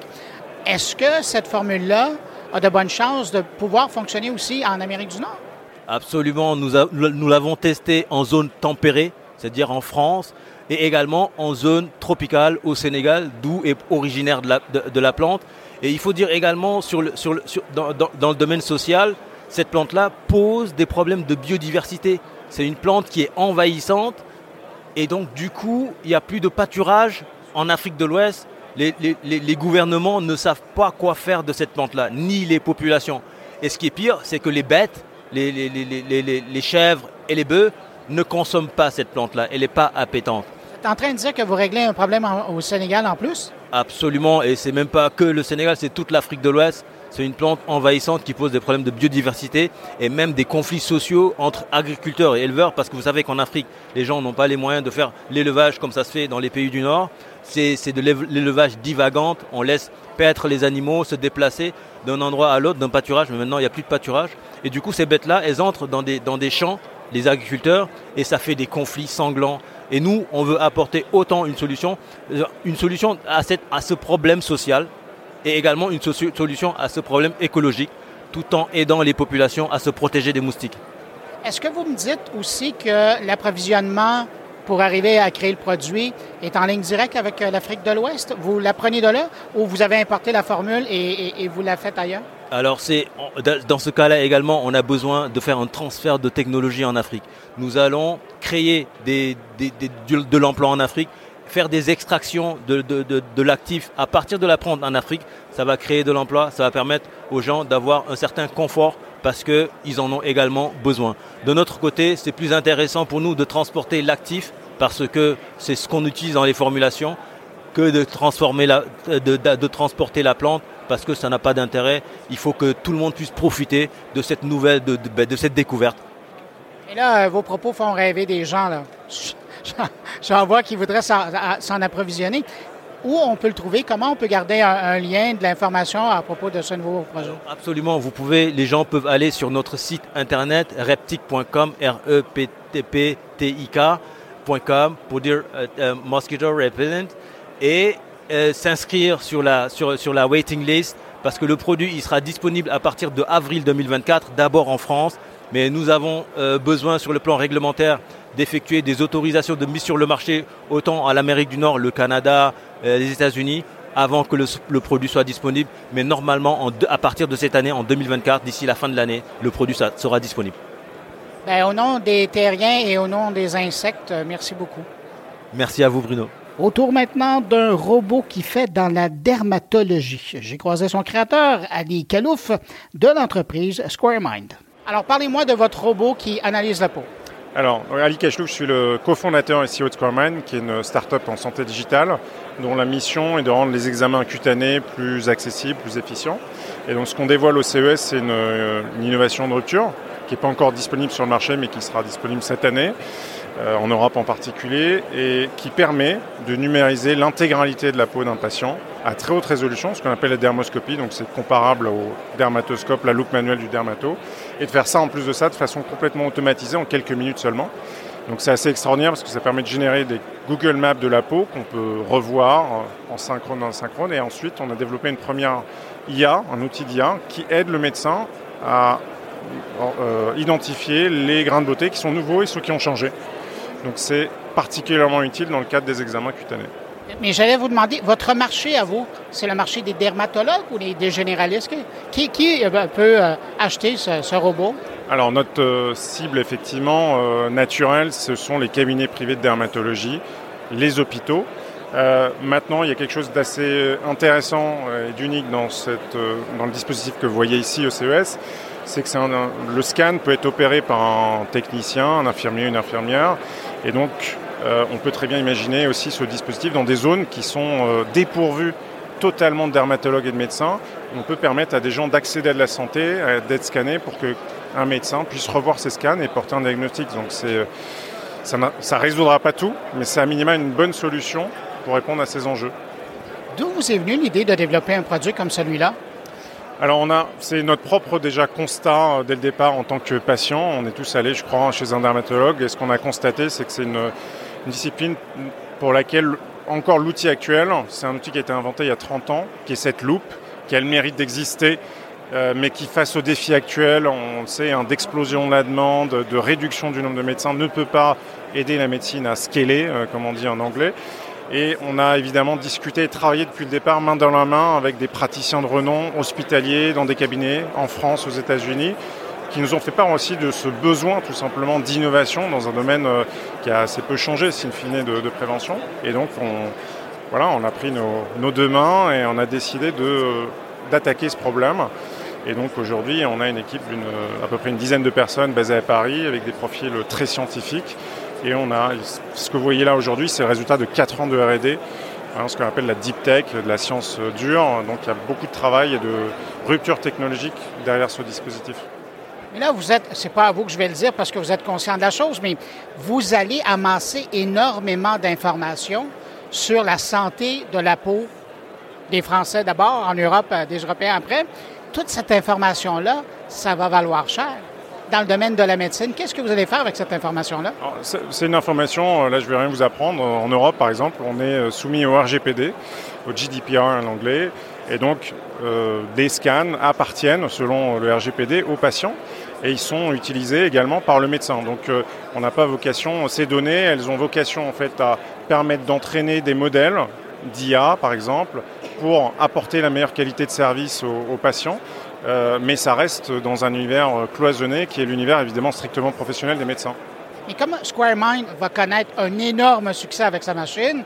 B: Est-ce que cette formule-là a de bonnes chances de pouvoir fonctionner aussi en Amérique du Nord?
H: Absolument. Nous, l'avons testé en zone tempérée, c'est-à-dire en France, et également en zone tropicale au Sénégal, d'où est originaire de la, plante. Et il faut dire également, sur dans, le domaine social, cette plante-là pose des problèmes de biodiversité. C'est une plante qui est envahissante et donc, du coup, il n'y a plus de pâturage en Afrique de l'Ouest. Les, gouvernements ne savent pas quoi faire de cette plante-là, ni les populations. Et ce qui est pire, c'est que les bêtes, les, les, chèvres et les bœufs ne consomment pas cette plante-là. Elle n'est pas appétante.
B: En train de dire que vous réglez un problème au Sénégal en plus?
H: Absolument, et c'est même pas que le Sénégal, c'est toute l'Afrique de l'Ouest. C'est une plante envahissante qui pose des problèmes de biodiversité et même des conflits sociaux entre agriculteurs et éleveurs parce que vous savez qu'en Afrique, les gens n'ont pas les moyens de faire l'élevage comme ça se fait dans les pays du Nord. C'est de l'élevage divagante. On laisse paître les animaux, se déplacer d'un endroit à l'autre, d'un pâturage, mais maintenant il n'y a plus de pâturage. Et du coup, ces bêtes-là, elles entrent dans des champs, les agriculteurs, et ça fait des conflits sanglants. Et nous, on veut apporter autant une solution, une solution à, cette, à ce problème social et également une solution à ce problème écologique, tout en aidant les populations à se protéger des moustiques.
B: Est-ce que vous me dites aussi que l'approvisionnement pour arriver à créer le produit est en ligne directe avec euh, l'Afrique de l'Ouest? Vous la prenez de là ou vous avez importé la formule et, vous la faites ailleurs?
H: Alors c'est dans ce cas-là également, on a besoin de faire un transfert de technologie en Afrique. Nous allons créer de l'emploi en Afrique faire des extractions de, l'actif à partir de la en Afrique, ça va créer de l'emploi, ça va permettre aux gens d'avoir un certain confort parce qu'ils en ont également besoin. De notre côté, c'est plus intéressant pour nous de transporter l'actif parce que c'est ce qu'on utilise dans les formulations que de, transformer la, de, transporter la plante parce que ça n'a pas d'intérêt. Il faut que tout le monde puisse profiter de cette nouvelle, de, de cette découverte.
B: Et là, vos propos font rêver des gens. là. J'en vois qui voudraient s'en approvisionner. Où on peut le trouver, comment on peut garder un, lien de l'information à propos de ce nouveau projet.
H: absolument, vous pouvez, les gens peuvent aller sur notre site internet reptic.com, r e p t p t i k.com pour dire mosquito repellent et s'inscrire sur la, sur, sur la waiting list parce que le produit il sera disponible à partir de avril 2024, d'abord en France, mais nous avons euh, besoin sur le plan réglementaire d'effectuer des autorisations de mise sur le marché autant à l'Amérique du Nord, le Canada, euh, les États-Unis, avant que le, produit soit disponible. Mais normalement, à partir de cette année, en 2024, d'ici la fin de l'année, le produit sera disponible.
B: Ben, au nom des terriens et au nom des insectes, euh, merci beaucoup.
H: Merci à vous, Bruno.
B: Autour maintenant d'un robot qui fait dans la dermatologie. J'ai croisé son créateur, Ali Kalouf, de l'entreprise SquareMind. Alors, parlez-moi de votre robot qui analyse la peau.
I: Alors, Ali Kachlouf, je suis le cofondateur et CEO de SquareMind, qui est une start-up en santé digitale, dont la mission est de rendre les examens cutanés plus accessibles, plus efficients. Et donc, ce qu'on dévoile au CES, c'est une, une innovation de rupture, qui n'est pas encore disponible sur le marché, mais qui sera disponible cette année. Euh, en Europe en particulier, et qui permet de numériser l'intégralité de la peau d'un patient à très haute résolution, ce qu'on appelle la dermoscopie, donc c'est comparable au dermatoscope, la loupe manuelle du dermato, et de faire ça en plus de ça de façon complètement automatisée en quelques minutes seulement. Donc c'est assez extraordinaire parce que ça permet de générer des Google Maps de la peau qu'on peut revoir en synchrone en synchrone. Et ensuite, on a développé une première IA, un outil d'IA, qui aide le médecin à euh, identifier les grains de beauté qui sont nouveaux et ceux qui ont changé. Donc c'est particulièrement utile dans le cadre des examens cutanés.
B: Mais j'allais vous demander, votre marché à vous, c'est le marché des dermatologues ou des généralistes? Qui, qui euh, peut euh, acheter ce, robot?
I: Alors notre euh, cible effectivement naturelle, ce sont les cabinets privés de dermatologie, les hôpitaux. maintenant, il y a quelque chose d'assez intéressant et d'unique dans, dans le dispositif que vous voyez ici au CES, c'est que le scan peut être opéré par un technicien, un infirmier, une infirmière, et donc, euh, on peut très bien imaginer aussi ce dispositif dans des zones qui sont euh, dépourvues totalement de dermatologues et de médecins. On peut permettre à des gens d'accéder à de la santé, d'être scannés pour qu'un médecin puisse revoir ses scans et porter un diagnostic. Donc c'est, ça ne résoudra pas tout, mais c'est à minima une bonne solution pour répondre à ces enjeux.
B: D'où vous est venue l'idée de développer un produit comme celui-là?
I: Alors on a, c'est notre propre déjà constat euh, dès le départ en tant que patient. On est tous allés, je crois, chez un dermatologue et ce qu'on a constaté, c'est que c'est une, discipline pour laquelle encore l'outil actuel, c'est un outil qui a été inventé il y a 30 ans, qui est cette loupe, qui a le mérite d'exister, euh, mais qui face aux défis actuels, on sait, hein, d'explosion de la demande, de réduction du nombre de médecins, ne peut pas aider la médecine à scaler, euh, comme on dit en anglais. Et on a évidemment discuté et travaillé depuis le départ main dans la main avec des praticiens de renom hospitaliers dans des cabinets en France, aux États-Unis, qui nous ont fait part aussi de ce besoin tout simplement d'innovation dans un domaine euh, qui a assez peu changé, sin fine, de, de prévention. Et donc on, voilà, on a pris nos, deux mains et on a décidé d'attaquer ce problème. Et donc aujourd'hui, on a une équipe d'une à peu près une dizaine de personnes basées à Paris avec des profils très scientifiques et on a, ce que vous voyez là aujourd'hui, c'est le résultat de 4 ans de RD, hein, ce qu'on appelle la deep tech, de la science dure. Donc il y a beaucoup de travail et de rupture technologique derrière ce dispositif.
B: Mais là, vous êtes, c'est pas à vous que je vais le dire parce que vous êtes conscient de la chose, mais vous allez amasser énormément d'informations sur la santé de la peau des Français d'abord, en Europe, euh, des Européens après. Toute cette information-là, ça va valoir cher dans le domaine de la médecine. Qu'est-ce que vous allez faire avec cette information-là?
I: C'est une information, euh, là je ne vais rien vous apprendre. En Europe, par exemple, on est euh, soumis au RGPD, au GDPR en anglais, et donc euh, des scans appartiennent, selon le RGPD, aux patients et ils sont utilisés également par le médecin. Donc on n'a pas vocation, ces données, elles ont vocation en fait à permettre d'entraîner des modèles d'IA par exemple pour apporter la meilleure qualité de service aux patients euh, mais ça reste dans un univers euh, cloisonné qui est l'univers évidemment strictement professionnel des médecins.
B: Et comme SquareMind va connaître un énorme succès avec sa machine,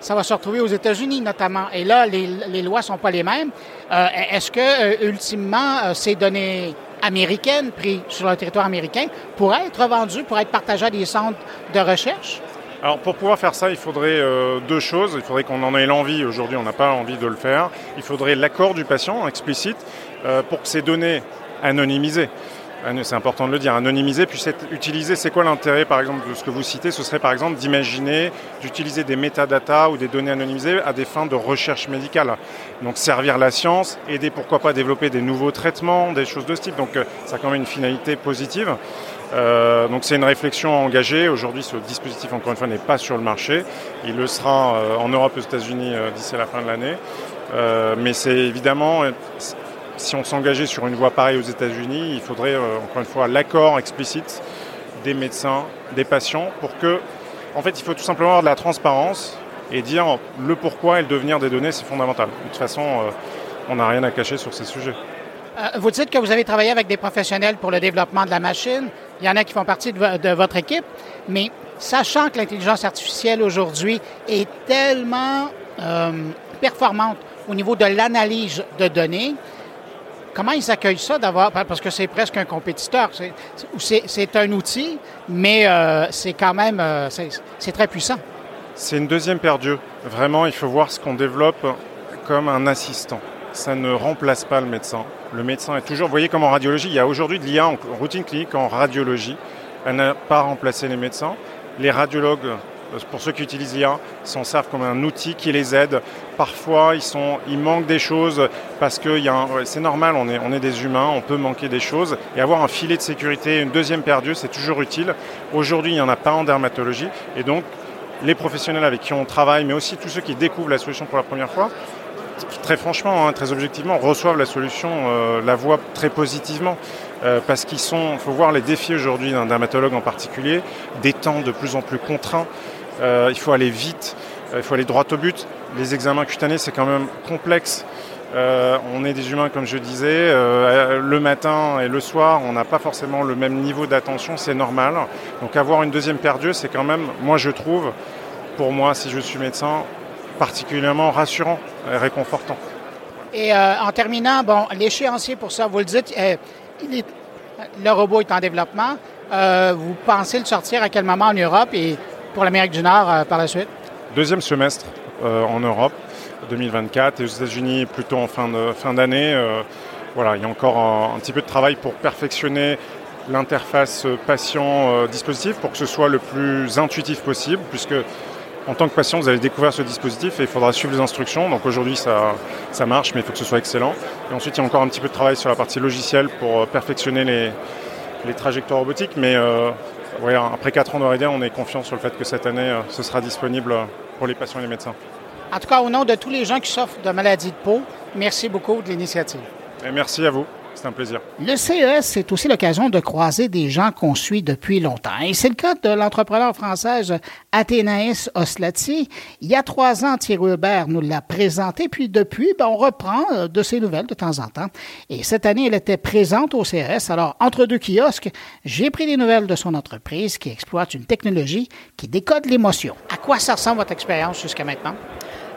B: ça va se retrouver aux États-Unis notamment. Et là, les, lois ne sont pas les mêmes. Euh, est-ce que, ultimement, ces données américaines prises sur le territoire américain pourraient être vendues, pourraient être partagées à des centres de recherche?
I: Alors pour pouvoir faire ça, il faudrait deux choses. Il faudrait qu'on en ait l'envie. Aujourd'hui, on n'a pas envie de le faire. Il faudrait l'accord du patient explicite. Euh, pour que ces données anonymisées c'est important de le dire, anonymiser, puis utiliser, c'est quoi l'intérêt par exemple de ce que vous citez? Ce serait par exemple d'imaginer, d'utiliser des métadatas ou des données anonymisées à des fins de recherche médicale. Donc servir la science, aider pourquoi pas à développer des nouveaux traitements, des choses de ce type. Donc euh, ça a quand même une finalité positive. Euh, donc c'est une réflexion engagée. Aujourd'hui, ce dispositif, encore une fois, n'est pas sur le marché. Il le sera euh, en Europe et aux États-Unis d'ici la fin de l'année. mais c'est évidemment si on s'engageait sur une voie pareille aux États-Unis, il faudrait euh, encore une fois l'accord explicite des médecins, des patients, pour que, en fait, il faut tout simplement avoir de la transparence et dire le pourquoi et le devenir des données, c'est fondamental. De toute façon, euh, on n'a rien à cacher sur ces sujets.
B: Euh, vous dites que vous avez travaillé avec des professionnels pour le développement de la machine. Il y en a qui font partie de, votre équipe, mais sachant que l'intelligence artificielle aujourd'hui est tellement performante au niveau de l'analyse de données, Comment ils accueillent ça d'avoir, parce que c'est presque un compétiteur, c'est un outil, mais euh, c'est quand même, euh, c'est très puissant.
I: C'est une deuxième paire. Vraiment, il faut voir ce qu'on développe comme un assistant. Ça ne remplace pas le médecin. Le médecin est toujours, vous voyez comme en radiologie, il y a aujourd'hui de l'IA en routine clinique en radiologie. Elle n'a pas remplacé les médecins. Les radiologues euh, pour ceux qui utilisent l'IA, s'en servent comme un outil qui les aide. Parfois, ils, sont, ils manquent des choses parce que c'est normal, on est, on est des humains, on peut manquer des choses. Et avoir un filet de sécurité, une deuxième paire c'est toujours utile. Aujourd'hui, il n'y en a pas en dermatologie. Et donc, les professionnels avec qui on travaille, mais aussi tous ceux qui découvrent la solution pour la première fois, très franchement, hein, très objectivement, reçoivent la solution, euh, la voient très positivement. Euh, parce qu'ils sont, faut voir les défis aujourd'hui d'un dermatologue en particulier, des temps de plus en plus contraints. Euh, il faut aller vite, il faut aller droit au but. Les examens cutanés, c'est quand même complexe. Euh, on est des humains, comme je disais. le matin et le soir, on n'a pas forcément le même niveau d'attention, c'est normal. Donc avoir une deuxième paire d'yeux, c'est quand même, moi je trouve, pour moi, si je suis médecin, particulièrement rassurant et réconfortant.
B: Et en terminant, bon, l'échéancier pour ça, vous le dites, le robot est en développement. vous pensez le sortir à quel moment en Europe et pour l'Amérique du Nord euh, par la suite?
I: Deuxième semestre euh, en Europe, 2024, et aux États-Unis plutôt en fin, d'année. Euh, voilà, il y a encore un, petit peu de travail pour perfectionner l'interface patient-dispositif pour que ce soit le plus intuitif possible, puisque en tant que patient, vous allez découvrir ce dispositif et il faudra suivre les instructions. Donc aujourd'hui, ça, ça marche, mais il faut que ce soit excellent. Et ensuite, il y a encore un petit peu de travail sur la partie logicielle pour perfectionner les, les trajectoires robotiques. Mais après 4 ans d'Aurélia, on est confiant sur le fait que cette année, euh, ce sera disponible pour les patients et les médecins.
B: En tout cas, au nom de tous les gens qui souffrent de maladies de peau, merci beaucoup de l'initiative.
I: Et merci à vous. C'est un plaisir.
B: Le CES, c'est aussi l'occasion de croiser des gens qu'on suit depuis longtemps. Et c'est le cas de l'entrepreneur française Athénaïs Oslati. Il y a trois ans, Thierry Hubert nous l'a présenté, puis depuis, ben, on reprend euh, de ses nouvelles de temps en temps. Et cette année, elle était présente au CES. Alors, entre deux kiosques, j'ai pris des nouvelles de son entreprise qui exploite une technologie qui décode l'émotion. À quoi ça ressemble votre expérience jusqu'à maintenant?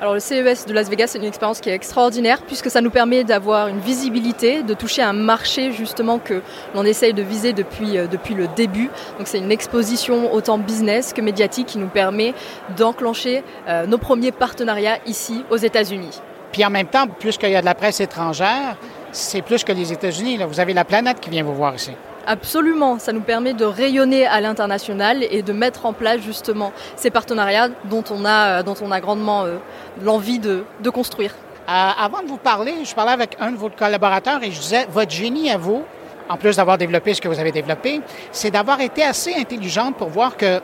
J: Alors le CES de Las Vegas, c'est une expérience qui est extraordinaire puisque ça nous permet d'avoir une visibilité, de toucher un marché justement que l'on essaye de viser depuis, euh, depuis le début. Donc c'est une exposition autant business que médiatique qui nous permet d'enclencher euh, nos premiers partenariats ici aux États-Unis.
B: Puis en même temps, puisqu'il y a de la presse étrangère, c'est plus que les États-Unis. Vous avez la planète qui vient vous voir ici.
J: Absolument, ça nous permet de rayonner à l'international et de mettre en place justement ces partenariats dont on a, euh, grandement euh, l'envie de, construire.
B: Euh, avant de vous parler, je parlais avec un de vos collaborateurs et je disais, votre génie à vous, en plus d'avoir développé ce que vous avez développé, c'est d'avoir été assez intelligente pour voir que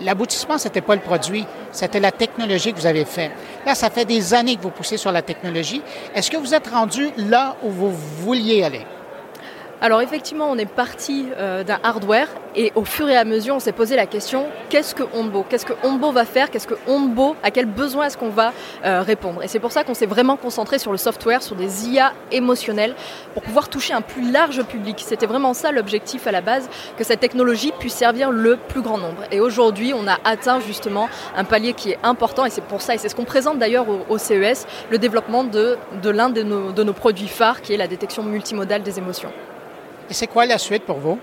B: l'aboutissement, ce n'était pas le produit, c'était la technologie que vous avez fait. Là, ça fait des années que vous poussez sur la technologie. Est-ce que vous êtes rendu là où vous vouliez aller?
J: Alors effectivement, on est parti euh, d'un hardware et au fur et à mesure, on s'est posé la question qu'est-ce que Onbo Qu'est-ce que Onbo va faire? Qu'est-ce que Onbo À quel besoin est-ce qu'on va euh, répondre? Et c'est pour ça qu'on s'est vraiment concentré sur le software, sur des IA émotionnels pour pouvoir toucher un plus large public. C'était vraiment ça l'objectif à la base, que cette technologie puisse servir le plus grand nombre. Et aujourd'hui, on a atteint justement un palier qui est important et c'est pour ça, et c'est ce qu'on présente d'ailleurs au, CES, le développement de, l'un de nos produits phares qui est la détection multimodale des émotions.
B: Et c'est quoi la suite pour vous?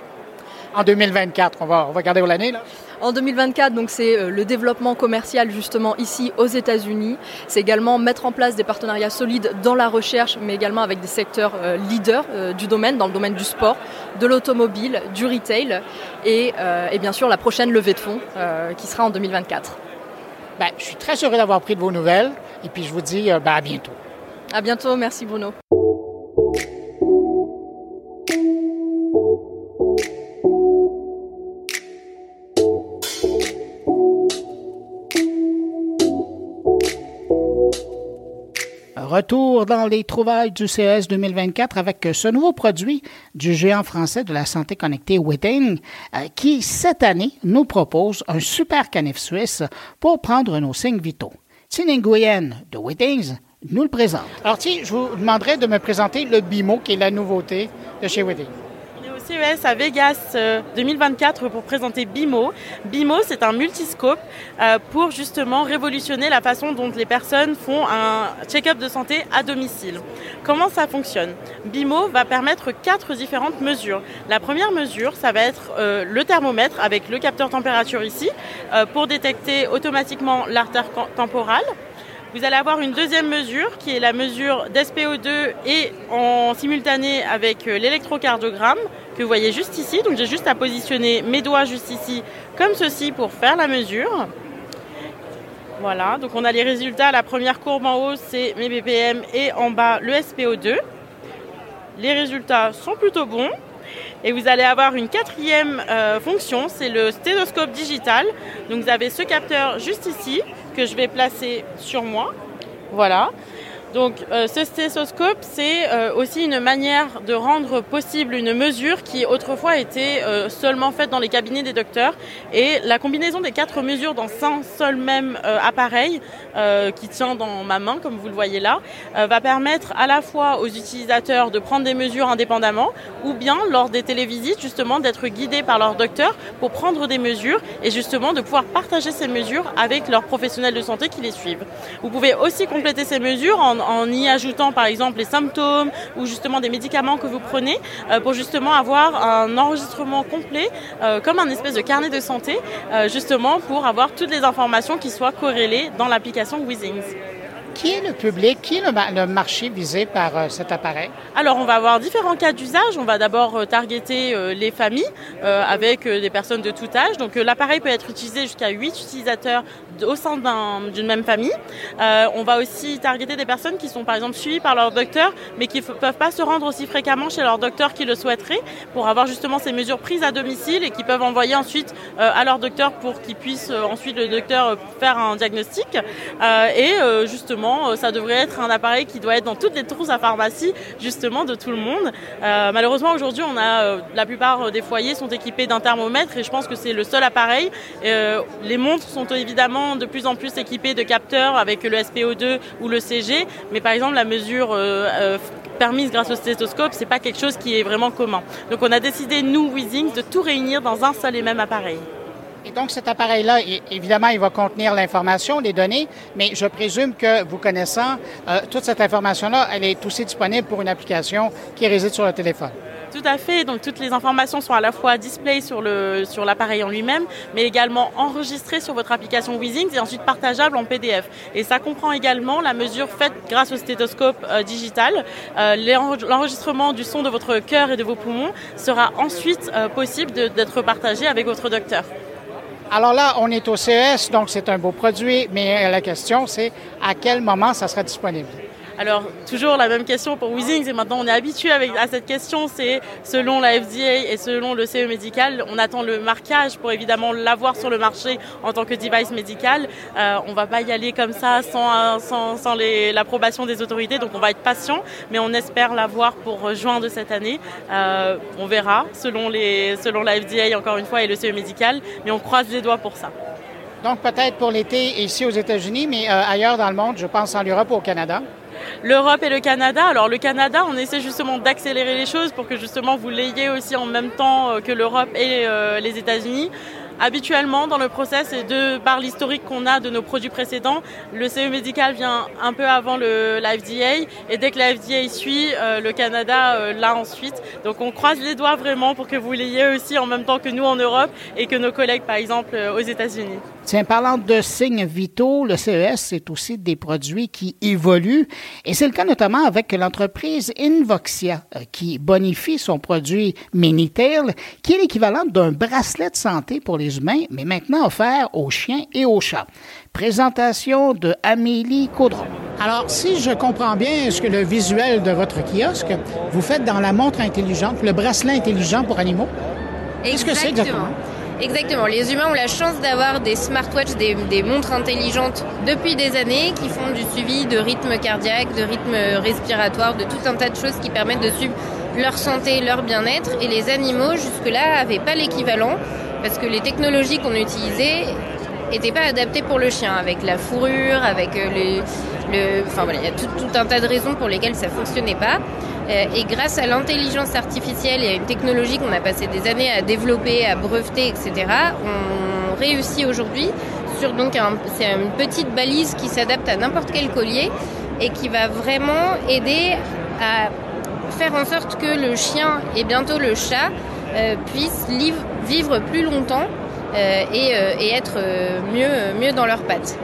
B: en 2024? On va, on va regarder l'année, là.
J: En 2024, donc c'est euh, le développement commercial justement ici aux États-Unis. C'est également mettre en place des partenariats solides dans la recherche, mais également avec des secteurs euh, leaders euh, du domaine, dans le domaine du sport, de l'automobile, du retail, et, et, bien sûr la prochaine levée de fonds qui sera en 2024.
B: Ben, je suis très heureux d'avoir pris de vos nouvelles, et puis je vous dis ben, à bientôt.
J: À bientôt, merci Bruno.
B: Retour dans les trouvailles du CES 2024 avec ce nouveau produit du géant français de la santé connectée Witting, euh, qui cette année nous propose un super canif suisse pour prendre nos signes vitaux. Tine Nguyen de Wittings nous le présente. Alors, tiens, je vous demanderai de me présenter le BIMO, qui est la nouveauté de chez Witting.
K: CES à Vegas 2024 euh, pour présenter BIMO. BIMO, c'est un multiscope euh, pour justement révolutionner la façon dont les personnes font un check-up de santé à domicile. Comment ça fonctionne? BIMO va permettre quatre différentes mesures. La première mesure, ça va être euh, le thermomètre avec le capteur température ici pour détecter automatiquement l'artère temporale. Vous allez avoir une deuxième mesure qui est la mesure d'SPO2 et en simultané avec l'électrocardiogramme que vous voyez juste ici. Donc j'ai juste à positionner mes doigts juste ici comme ceci pour faire la mesure. Voilà, donc on a les résultats. La première courbe en haut, c'est mes BPM et en bas, le SPO2. Les résultats sont plutôt bons. Et vous allez avoir une quatrième euh, fonction, c'est le stéthoscope digital. Donc vous avez ce capteur juste ici que je vais placer sur moi. Voilà. Donc euh, ce stéthoscope, c'est euh, aussi une manière de rendre possible une mesure qui autrefois était euh, seulement faite dans les cabinets des docteurs. Et la combinaison des quatre mesures dans un seul même appareil, qui tient dans ma main, comme vous le voyez là, va permettre à la fois aux utilisateurs de prendre des mesures indépendamment, ou bien lors des télévisites, justement, d'être guidés par leur docteur pour prendre des mesures et justement de pouvoir partager ces mesures avec leurs professionnels de santé qui les suivent. Vous pouvez aussi compléter ces mesures en en y ajoutant par exemple les symptômes ou justement des médicaments que vous prenez euh, pour justement avoir un enregistrement complet euh, comme un espèce de carnet de santé euh, justement pour avoir toutes les informations qui soient corrélées dans l'application Withings.
B: Qui est le public, qui est le, marché visé par euh, cet appareil?
K: Alors, on va avoir différents cas d'usage. On va d'abord euh, targeter euh, les familles avec des personnes de tout âge. Donc, l'appareil peut être utilisé jusqu'à 8 utilisateurs au sein d'une même famille. on va aussi targeter des personnes qui sont, par exemple, suivies par leur docteur, mais qui ne peuvent pas se rendre aussi fréquemment chez leur docteur qui le souhaiterait pour avoir justement ces mesures prises à domicile et qui peuvent envoyer ensuite à leur docteur pour qu'il puisse ensuite le docteur faire un diagnostic. et justement, euh, ça devrait être un appareil qui doit être dans toutes les trousses à pharmacie, justement, de tout le monde. Euh, malheureusement, aujourd'hui, on a euh, la plupart des foyers sont équipés d'un thermomètre et je pense que c'est le seul appareil. les montres sont évidemment de plus en plus équipées de capteurs avec le SPO2 ou le CG, mais par exemple, la mesure permise grâce au stéthoscope, c'est pas quelque chose qui est vraiment commun. Donc on a décidé, nous, Weezing, de tout réunir dans un seul et même appareil.
B: Et donc, cet appareil-là, évidemment, il va contenir l'information, les données, mais je présume que vous connaissant, euh, toute cette information-là, elle est aussi disponible pour une application qui réside sur le téléphone.
K: Tout à fait. Donc toutes les informations sont à la fois display sur le sur l'appareil en lui-même, mais également enregistrées sur votre application Weezings et ensuite partageables en PDF. Et ça comprend également la mesure faite grâce au stéthoscope euh, digital. Euh, l'enregistrement du son de votre cœur et de vos poumons sera ensuite possible d'être partagé avec votre docteur.
B: Alors là, on est au CES, donc c'est un beau produit, mais la question, c'est à quel moment ça sera disponible?
K: Alors, toujours la même question pour Weezings, et maintenant on est habitué avec, à cette question, c'est selon la FDA et selon le CE médical, on attend le marquage pour évidemment l'avoir sur le marché en tant que device médical. Euh, on va pas y aller comme ça sans, sans, sans l'approbation des autorités, donc on va être patient, mais on espère l'avoir pour juin de cette année. Euh, on verra selon, les, selon la FDA encore une fois et le CE médical, mais on croise les doigts pour ça.
B: Donc peut-être pour l'été ici aux États-Unis, mais euh, ailleurs dans le monde, je pense en Europe ou au Canada
K: l'Europe et le Canada. Alors le Canada, on essaie justement d'accélérer les choses pour que justement vous l'ayez aussi en même temps euh, que l'Europe et euh, les États-Unis. habituellement dans le process et de par l'historique qu'on a de nos produits précédents, le CE médical vient un peu avant le, FDA et dès que la FDA suit, euh, le Canada euh, l'a ensuite. Donc on croise les doigts vraiment pour que vous l'ayez aussi en même temps que nous en Europe et que nos collègues par exemple aux États-Unis.
B: Tiens, parlant de signes vitaux, le CES, c'est aussi des produits qui évoluent et c'est le cas notamment avec l'entreprise Invoxia qui bonifie son produit Minitail qui est l'équivalent d'un bracelet de santé pour les humains, mais maintenant offert aux chiens et aux chats. Présentation de Amélie Caudron. Alors, si je comprends bien ce que le visuel de votre kiosque, vous faites dans la montre intelligente, le bracelet intelligent pour animaux? Qu'est-ce que c'est exactement?
L: Exactement. Les humains ont la chance d'avoir des smartwatches, des, des, montres intelligentes depuis des années qui font du suivi de rythme cardiaque, de rythme respiratoire, de tout un tas de choses qui permettent de suivre leur santé, leur bien-être. Et les animaux, jusque-là, n'avaient pas l'équivalent parce que les technologies qu'on utilisait n'étaient pas adaptées pour le chien, avec la fourrure, avec les, le, enfin voilà, il y a tout, un tas de raisons pour lesquelles ça fonctionnait pas. Euh, et grâce à l'intelligence artificielle et à une technologie qu'on a passé des années à développer, à breveter, etc., on réussit aujourd'hui sur donc c'est une petite balise qui s'adapte à n'importe quel collier et qui va vraiment aider à faire en sorte que le chien et bientôt le chat euh, puissent vivre plus longtemps euh, et, euh, et, être mieux, mieux dans leurs pattes.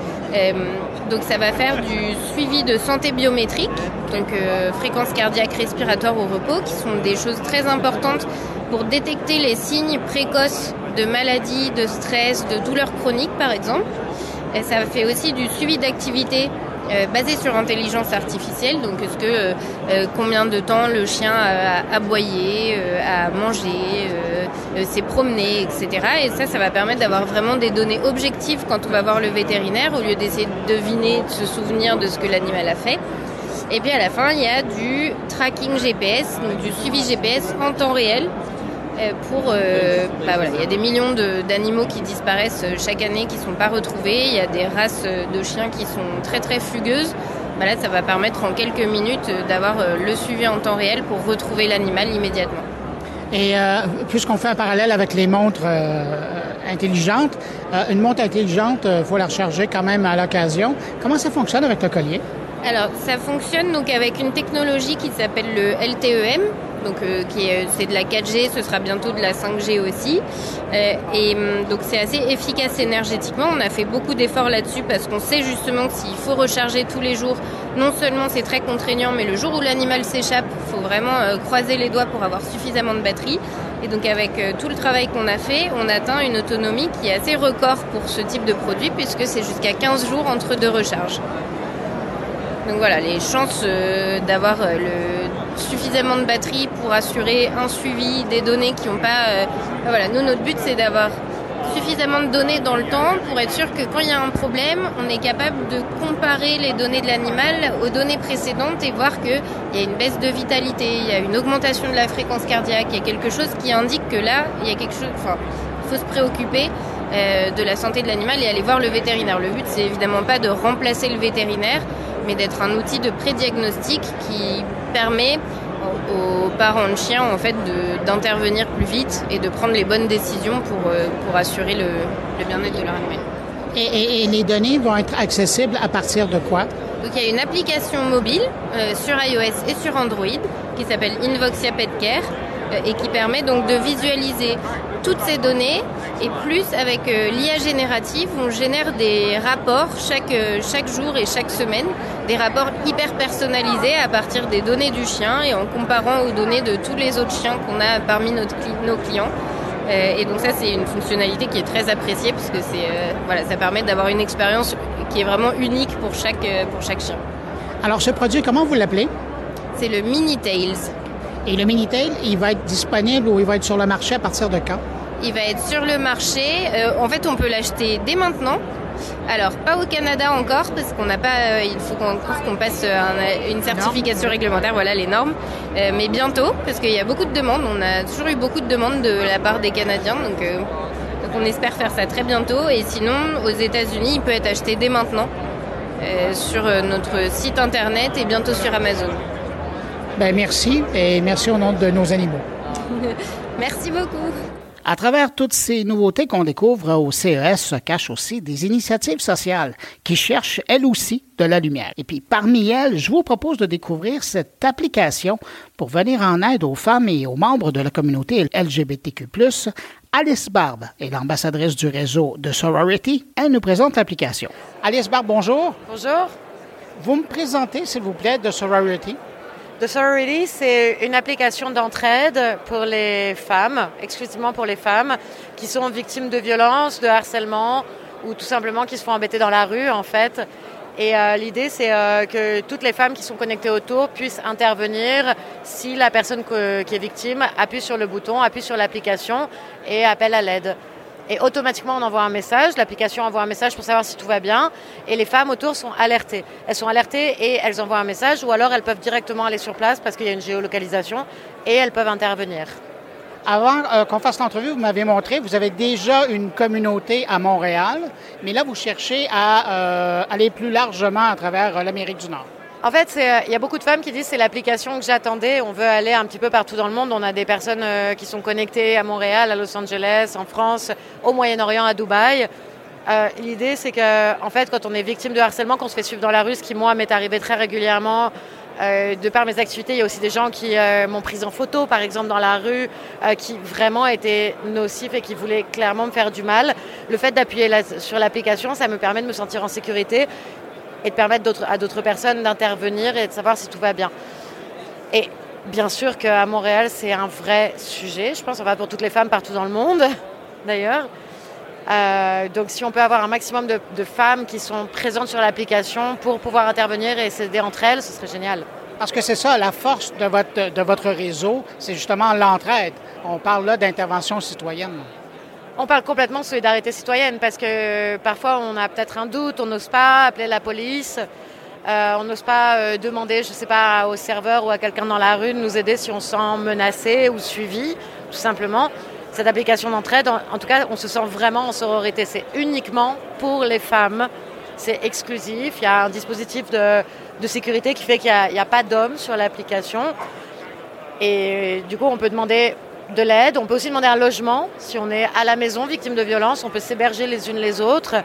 L: Donc ça va faire du suivi de santé biométrique, donc euh, fréquence cardiaque respiratoire au repos, qui sont des choses très importantes pour détecter les signes précoces de maladies, de stress, de douleurs chroniques par exemple. Et ça fait aussi du suivi d'activité euh, basé sur intelligence artificielle, donc est-ce que euh, euh, combien de temps le chien a aboyé, a mangé, s'est promené, etc. Et ça, ça va permettre d'avoir vraiment des données objectives quand on va voir le vétérinaire, au lieu d'essayer de deviner, de se souvenir de ce que l'animal a fait. Et puis à la fin, il y a du tracking GPS, donc du suivi GPS en temps réel, pour euh, bah voilà, il y a des millions d'animaux qui disparaissent chaque année qui sont pas retrouvés, il y a des races de chiens qui sont très très fugueuses. Bah là, ça va permettre en quelques minutes d'avoir le suivi en temps réel pour retrouver l'animal immédiatement.
B: Et euh, puisqu'on fait un parallèle avec les montres euh, intelligentes, euh, une montre intelligente, il faut la recharger quand même à l'occasion. Comment ça fonctionne avec le collier?
L: Alors, ça fonctionne donc avec une technologie qui s'appelle le LTEM, donc euh, c'est de la 4G, ce sera bientôt de la 5G aussi. Euh, et donc c'est assez efficace énergétiquement. On a fait beaucoup d'efforts là-dessus parce qu'on sait justement que s'il faut recharger tous les jours, non seulement c'est très contraignant, mais le jour où l'animal s'échappe, il faut vraiment euh, croiser les doigts pour avoir suffisamment de batterie. Et donc avec tout le travail qu'on a fait, on atteint une autonomie qui est assez record pour ce type de produit puisque c'est jusqu'à 15 jours entre deux recharges. Donc voilà, les chances d'avoir le, suffisamment de batterie pour assurer un suivi des données qui n'ont pas... Euh, voilà, nous, notre but, c'est d'avoir suffisamment de données dans le temps pour être sûr que quand il y a un problème, on est capable de comparer les données de l'animal aux données précédentes et voir qu'il y a une baisse de vitalité, il y a une augmentation de la fréquence cardiaque, il y a quelque chose qui indique que là, il y a quelque chose... Enfin, il faut se préoccuper euh, de la santé de l'animal et aller voir le vétérinaire. Le but, c'est évidemment pas de remplacer le vétérinaire, mais d'être un outil de prédiagnostic qui permet aux parents de chiens en fait d'intervenir plus vite et de prendre les bonnes décisions pour, euh, pour assurer le, le bien-être de leur animal.
B: Et, et, et, les données vont être accessibles à partir de quoi?
L: Donc il y a une application mobile euh, sur iOS et sur Android qui s'appelle Invoxia Pet Care euh, et qui permet donc de visualiser toutes ces données et plus avec euh, l'IA générative, on génère des rapports chaque, euh, chaque jour et chaque semaine, des rapports hyper personnalisés à partir des données du chien et en comparant aux données de tous les autres chiens qu'on a parmi notre, nos clients. Euh, et donc ça, c'est une fonctionnalité qui est très appréciée parce que c'est voilà, ça permet d'avoir une expérience qui est vraiment unique pour chaque, pour chaque chien.
B: Alors ce produit, comment vous l'appelez?
L: C'est le Mini Tails.
B: Et le Mini Tail, il va être disponible ou il va être sur le marché à partir de quand?
L: Il va être sur le marché. Euh, en fait, on peut l'acheter dès maintenant. Alors, pas au Canada encore, parce qu'on n'a pas. Euh, il faut encore qu'on passe un, une certification réglementaire, voilà les normes. Euh, mais bientôt, parce qu'il y a beaucoup de demandes. On a toujours eu beaucoup de demandes de la part des Canadiens, donc, euh, donc on espère faire ça très bientôt. Et sinon, aux États-Unis, il peut être acheté dès maintenant euh, sur notre site internet et bientôt sur Amazon.
B: Ben merci et merci au nom de nos animaux.
L: merci beaucoup.
B: À travers toutes ces nouveautés qu'on découvre au CES se cachent aussi des initiatives sociales qui cherchent elles aussi de la lumière. Et puis parmi elles, je vous propose de découvrir cette application pour venir en aide aux femmes et aux membres de la communauté LGBTQ+. Alice Barbe est l'ambassadrice du réseau de Sorority. Elle nous présente l'application. Alice Barbe, bonjour.
M: Bonjour.
B: Vous me présentez, s'il vous plaît, de Sorority?
M: The Sorority, c'est une application d'entraide pour les femmes, exclusivement pour les femmes, qui sont victimes de violences, de harcèlement ou tout simplement qui se font embêter dans la rue, en fait. Et euh, l'idée, c'est euh, que toutes les femmes qui sont connectées autour puissent intervenir si la personne qui est victime appuie sur le bouton, appuie sur l'application et appelle à l'aide. Et automatiquement, on envoie un message, l'application envoie un message pour savoir si tout va bien, et les femmes autour sont alertées. Elles sont alertées et elles envoient un message, ou alors elles peuvent directement aller sur place parce qu'il y a une géolocalisation, et elles peuvent intervenir.
B: Avant euh, qu'on fasse l'entrevue, vous m'avez montré, vous avez déjà une communauté à Montréal, mais là, vous cherchez à euh, aller plus largement à travers euh, l'Amérique du Nord.
M: En fait, euh, il y a beaucoup de femmes qui disent c'est l'application que j'attendais. On veut aller un petit peu partout dans le monde. On a des personnes euh, qui sont connectées à Montréal, à Los Angeles, en France, au Moyen-Orient, à Dubaï. Euh, l'idée, c'est que, en fait, quand on est victime de harcèlement, qu'on se fait suivre dans la rue, ce qui moi m'est arrivé très régulièrement, de par mes activités, il y a aussi des gens qui m'ont prise en photo, par exemple, dans la rue, qui vraiment étaient nocifs et qui voulaient clairement me faire du mal. Le fait d'appuyer sur l'application, ça me permet de me sentir en sécurité et de permettre à d'autres personnes d'intervenir et de savoir si tout va bien. Et bien sûr qu'à Montréal, c'est un vrai sujet. Je pense, va pour toutes les femmes partout dans le monde, d'ailleurs. Euh, donc si on peut avoir un maximum de, femmes qui sont présentes sur l'application pour pouvoir intervenir et s'aider entre elles, ce serait génial.
B: Parce que c'est ça, la force de votre, de votre réseau, c'est justement l'entraide. On parle là d'intervention citoyenne.
M: On parle complètement de solidarité citoyenne parce que parfois on a peut-être un doute, on n'ose pas appeler la police, euh, on n'ose pas euh, demander, je ne sais pas, au serveur ou à quelqu'un dans la rue de nous aider si on se sent menacé ou suivi, tout simplement. Cette application d'entraide, en, tout cas, on se sent vraiment en sororité. C'est uniquement pour les femmes. C'est exclusif. Il y a un dispositif de, sécurité qui fait qu'il n'y a, a, pas d'hommes sur l'application. Et du coup, on peut demander de l'aide. On peut aussi demander un logement. Si on est à la maison victime de violence, on peut s'héberger les unes les autres.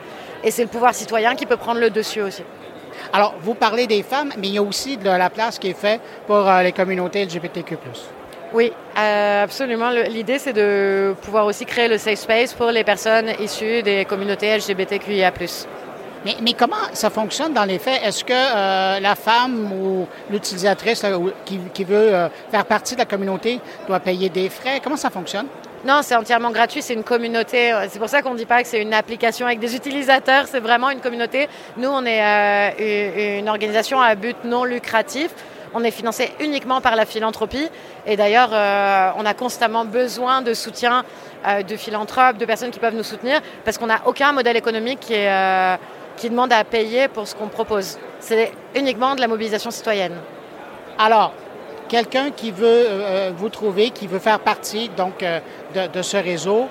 M: Et c'est le pouvoir citoyen qui peut prendre le dessus aussi.
B: Alors, vous parlez des femmes, mais il y a aussi de la place qui est faite pour euh, les communautés LGBTQ.
M: Oui, euh, absolument. L'idée, c'est de pouvoir aussi créer le safe space pour les personnes issues des communautés LGBTQIA.
B: Mais, comment ça fonctionne dans les faits? Est-ce que euh, la femme ou l'utilisatrice qui, veut euh, faire partie de la communauté doit payer des frais? Comment ça fonctionne?
M: Non, c'est entièrement gratuit, c'est une communauté. C'est pour ça qu'on ne dit pas que c'est une application avec des utilisateurs, c'est vraiment une communauté. Nous, on est euh, une organisation à but non lucratif. On est financé uniquement par la philanthropie. Et d'ailleurs, on a constamment besoin de soutien de philanthropes, de personnes qui peuvent nous soutenir, parce qu'on n'a aucun modèle économique qui est qui demande à payer pour ce qu'on propose. C'est uniquement de la mobilisation citoyenne.
B: Alors, quelqu'un qui veut euh, euh, vous trouver, qui veut faire partie donc euh, de, ce réseau,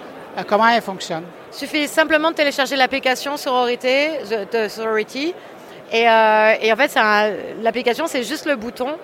B: comment elle fonctionne?
M: Il suffit simplement de télécharger l'application Sororité, de Sorority. Et, et en fait, l'application, c'est juste le bouton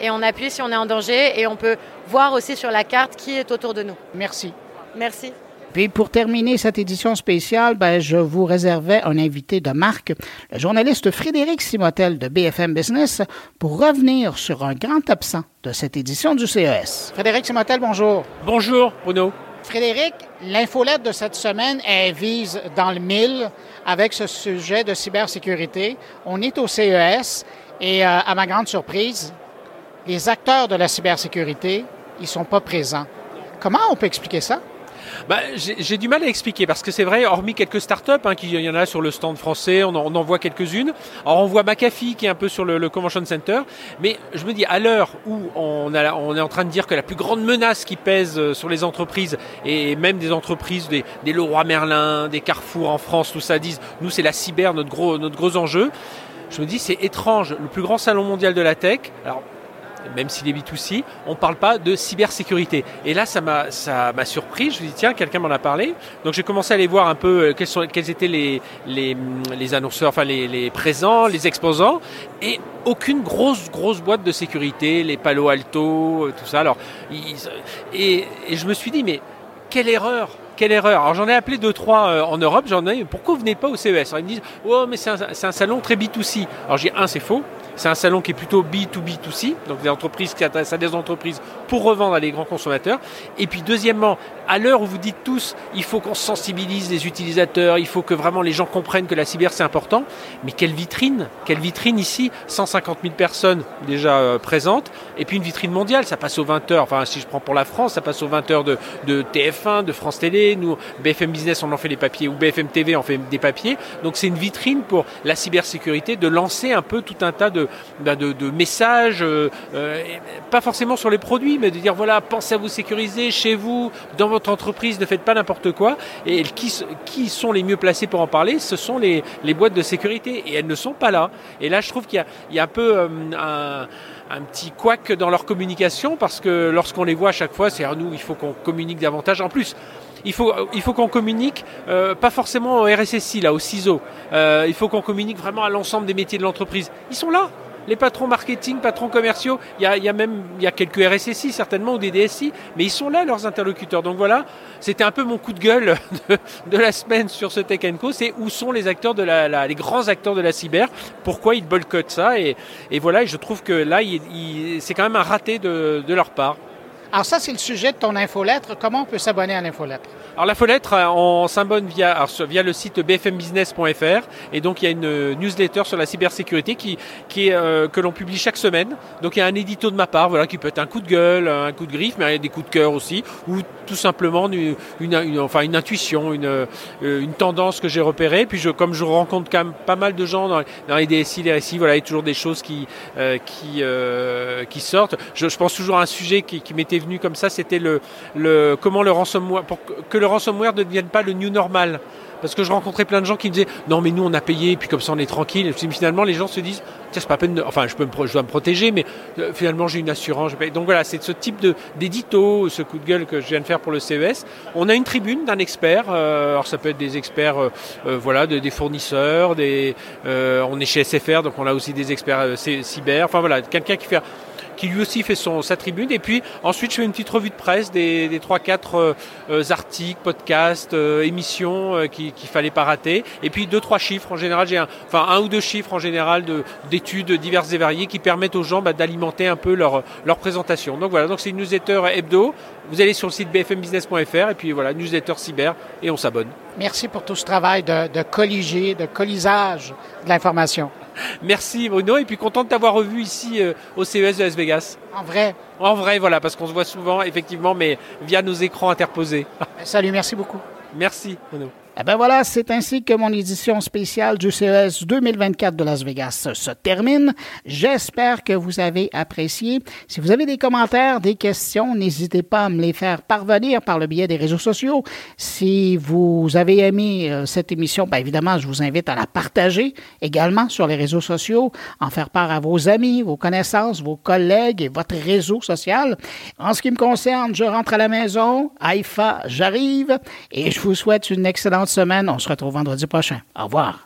M: et on appuie si on est en danger et on peut voir aussi sur la carte qui est autour de nous.
B: Merci.
M: Merci.
B: Puis pour terminer cette édition spéciale, ben, je vous réservais un invité de marque, le journaliste Frédéric Simotel de BFM Business, pour revenir sur un grand absent de cette édition du CES. Frédéric Simotel, bonjour.
N: Bonjour, Bruno.
B: Frédéric, l'infolette de cette semaine, elle vise dans le mille avec ce sujet de cybersécurité. On est au CES et euh, à ma grande surprise, les acteurs de la cybersécurité, ils ne sont pas présents. Comment on peut expliquer ça?
N: Bah, j'ai du mal à expliquer parce que c'est vrai, hormis quelques startups, hein, il y en a sur le stand français, on en, voit quelques-unes. Alors on voit McAfee qui est un peu sur le, Convention Center, mais je me dis à l'heure où on, a, on, est en train de dire que la plus grande menace qui pèse euh, sur les entreprises et même des entreprises, des, des Leroy Merlin, des Carrefour en France, tout ça disent, nous c'est la cyber notre gros notre gros enjeu. Je me dis c'est étrange, le plus grand salon mondial de la tech. Alors même s'il est B2C, on ne parle pas de cybersécurité. Et là, ça m'a, surpris. Je me suis dit, tiens, quelqu'un m'en a parlé. Donc j'ai commencé à aller voir un peu euh, quels, étaient les, les, les annonceurs, enfin les, présents, les exposants. Et aucune grosse, grosse boîte de sécurité, les Palo Alto, euh, tout ça. Alors, et, et je me suis dit, mais quelle erreur quelle erreur Alors j'en ai appelé deux trois euh, en Europe, j'en ai. Pourquoi vous venez pas au CES Ils me disent oh mais c'est un, c'est un salon très B2C. Alors j'ai un c'est faux. C'est un salon qui est plutôt B2B2C, donc des entreprises qui s'adressent à des entreprises pour revendre à des grands consommateurs. Et puis deuxièmement, à l'heure où vous dites tous, il faut qu'on sensibilise les utilisateurs, il faut que vraiment les gens comprennent que la cyber c'est important. Mais quelle vitrine? Quelle vitrine ici? 150 000 personnes déjà euh, présentes, et puis une vitrine mondiale. Ça passe aux 20 heures. Enfin, si je prends pour la France, ça passe aux 20 heures de, de TF1, de France Télé. Nous, BFM Business, on en fait des papiers, ou BFM TV, on fait des papiers. Donc c'est une vitrine pour la cybersécurité de lancer un peu tout un tas de, bah, de, messages, euh, euh, pas forcément sur les produits, mais de dire voilà, pensez à vous sécuriser chez vous, dans votre entreprise, ne faites pas n'importe quoi. Et qui, sont les mieux placés pour en parler? Ce sont les, boîtes de sécurité, et elles ne sont pas là. Et là, je trouve qu'il y, a un peu euh, un un petit couac dans leur communication parce que lorsqu'on les voit à chaque fois, c'est à nous, il faut qu'on communique davantage. En plus, il faut, il faut qu'on communique, euh, pas forcément au RSSI, là, au CISO. Euh, il faut qu'on communique vraiment à l'ensemble des métiers de l'entreprise. Ils sont là. Les patrons marketing, patrons commerciaux, il y a, même y a quelques RSSI certainement ou des DSI, mais ils sont là leurs interlocuteurs. Donc voilà, c'était un peu mon coup de gueule de, la semaine sur ce Tech Co. C'est où sont les acteurs de la, la, les grands acteurs de la cyber Pourquoi ils boycottent ça et, voilà, je trouve que là, c'est quand même un raté de leur part.
B: Alors ça, c'est le sujet de ton infolettre. Comment on peut s'abonner à l'infolettre?
N: Alors l'infolettre, on s'abonne via, via le site bfmbusiness.fr et donc il y a une newsletter sur la cybersécurité qui, qui est, euh, que l'on publie chaque semaine. Donc il y a un édito de ma part, voilà, qui peut être un coup de gueule, un coup de griffe, mais il y a des coups de cœur aussi, ou tout simplement une, enfin une intuition, une, euh, une tendance que j'ai repérée. Puis je, comme je rencontre quand même pas mal de gens dans, les DSI, les RSI, voilà, il y a toujours des choses qui, euh, qui, euh, sortent. Je, je, pense toujours à un sujet qui, qui m'était comme ça, c'était le, le comment le ransomware, pour que le ransomware ne devienne pas le new normal. Parce que je rencontrais plein de gens qui me disaient non mais nous on a payé et puis comme ça on est tranquille. Et finalement les gens se disent tiens c'est pas peine de... enfin je peux me, je dois me protéger mais euh, finalement j'ai une assurance. Donc voilà c'est ce type de d'édito, ce coup de gueule que je viens de faire pour le CES. On a une tribune d'un expert. Euh, alors ça peut être des experts euh, voilà de, des fournisseurs, des on est chez SFR donc on a aussi des experts cyber. Enfin voilà quelqu'un qui fait qui lui aussi fait son, sa tribune. Et puis ensuite, je fais une petite revue de presse des, des 3-4 euh, articles, podcasts, euh, émissions euh, qu'il qui fallait pas rater. Et puis deux, trois chiffres. En général, j'ai un, enfin, un ou deux chiffres en général d'études diverses et variées qui permettent aux gens bah, d'alimenter un peu leur, leur présentation. Donc voilà, donc c'est une newsletter hebdo. Vous allez sur le site bfmbusiness.fr et puis voilà, newsletter cyber et on s'abonne.
B: Merci pour tout ce travail de, de colliger, de collisage de l'information.
N: Merci Bruno, et puis content de t'avoir revu ici euh, au CES de Las Vegas.
B: En vrai
N: En vrai, voilà, parce qu'on se voit souvent, effectivement, mais via nos écrans interposés.
B: Salut, merci beaucoup.
N: Merci Bruno.
B: Eh bien voilà, c'est ainsi que mon édition spéciale du CES 2024 de Las Vegas se termine. J'espère que vous avez apprécié. Si vous avez des commentaires, des questions, n'hésitez pas à me les faire parvenir par le biais des réseaux sociaux. Si vous avez aimé euh, cette émission, bien évidemment, je vous invite à la partager également sur les réseaux sociaux, en faire part à vos amis, vos connaissances, vos collègues et votre réseau social. En ce qui me concerne, je rentre à la maison. Haïfa, j'arrive et je vous souhaite une semaine. On se retrouve vendredi prochain. Au revoir.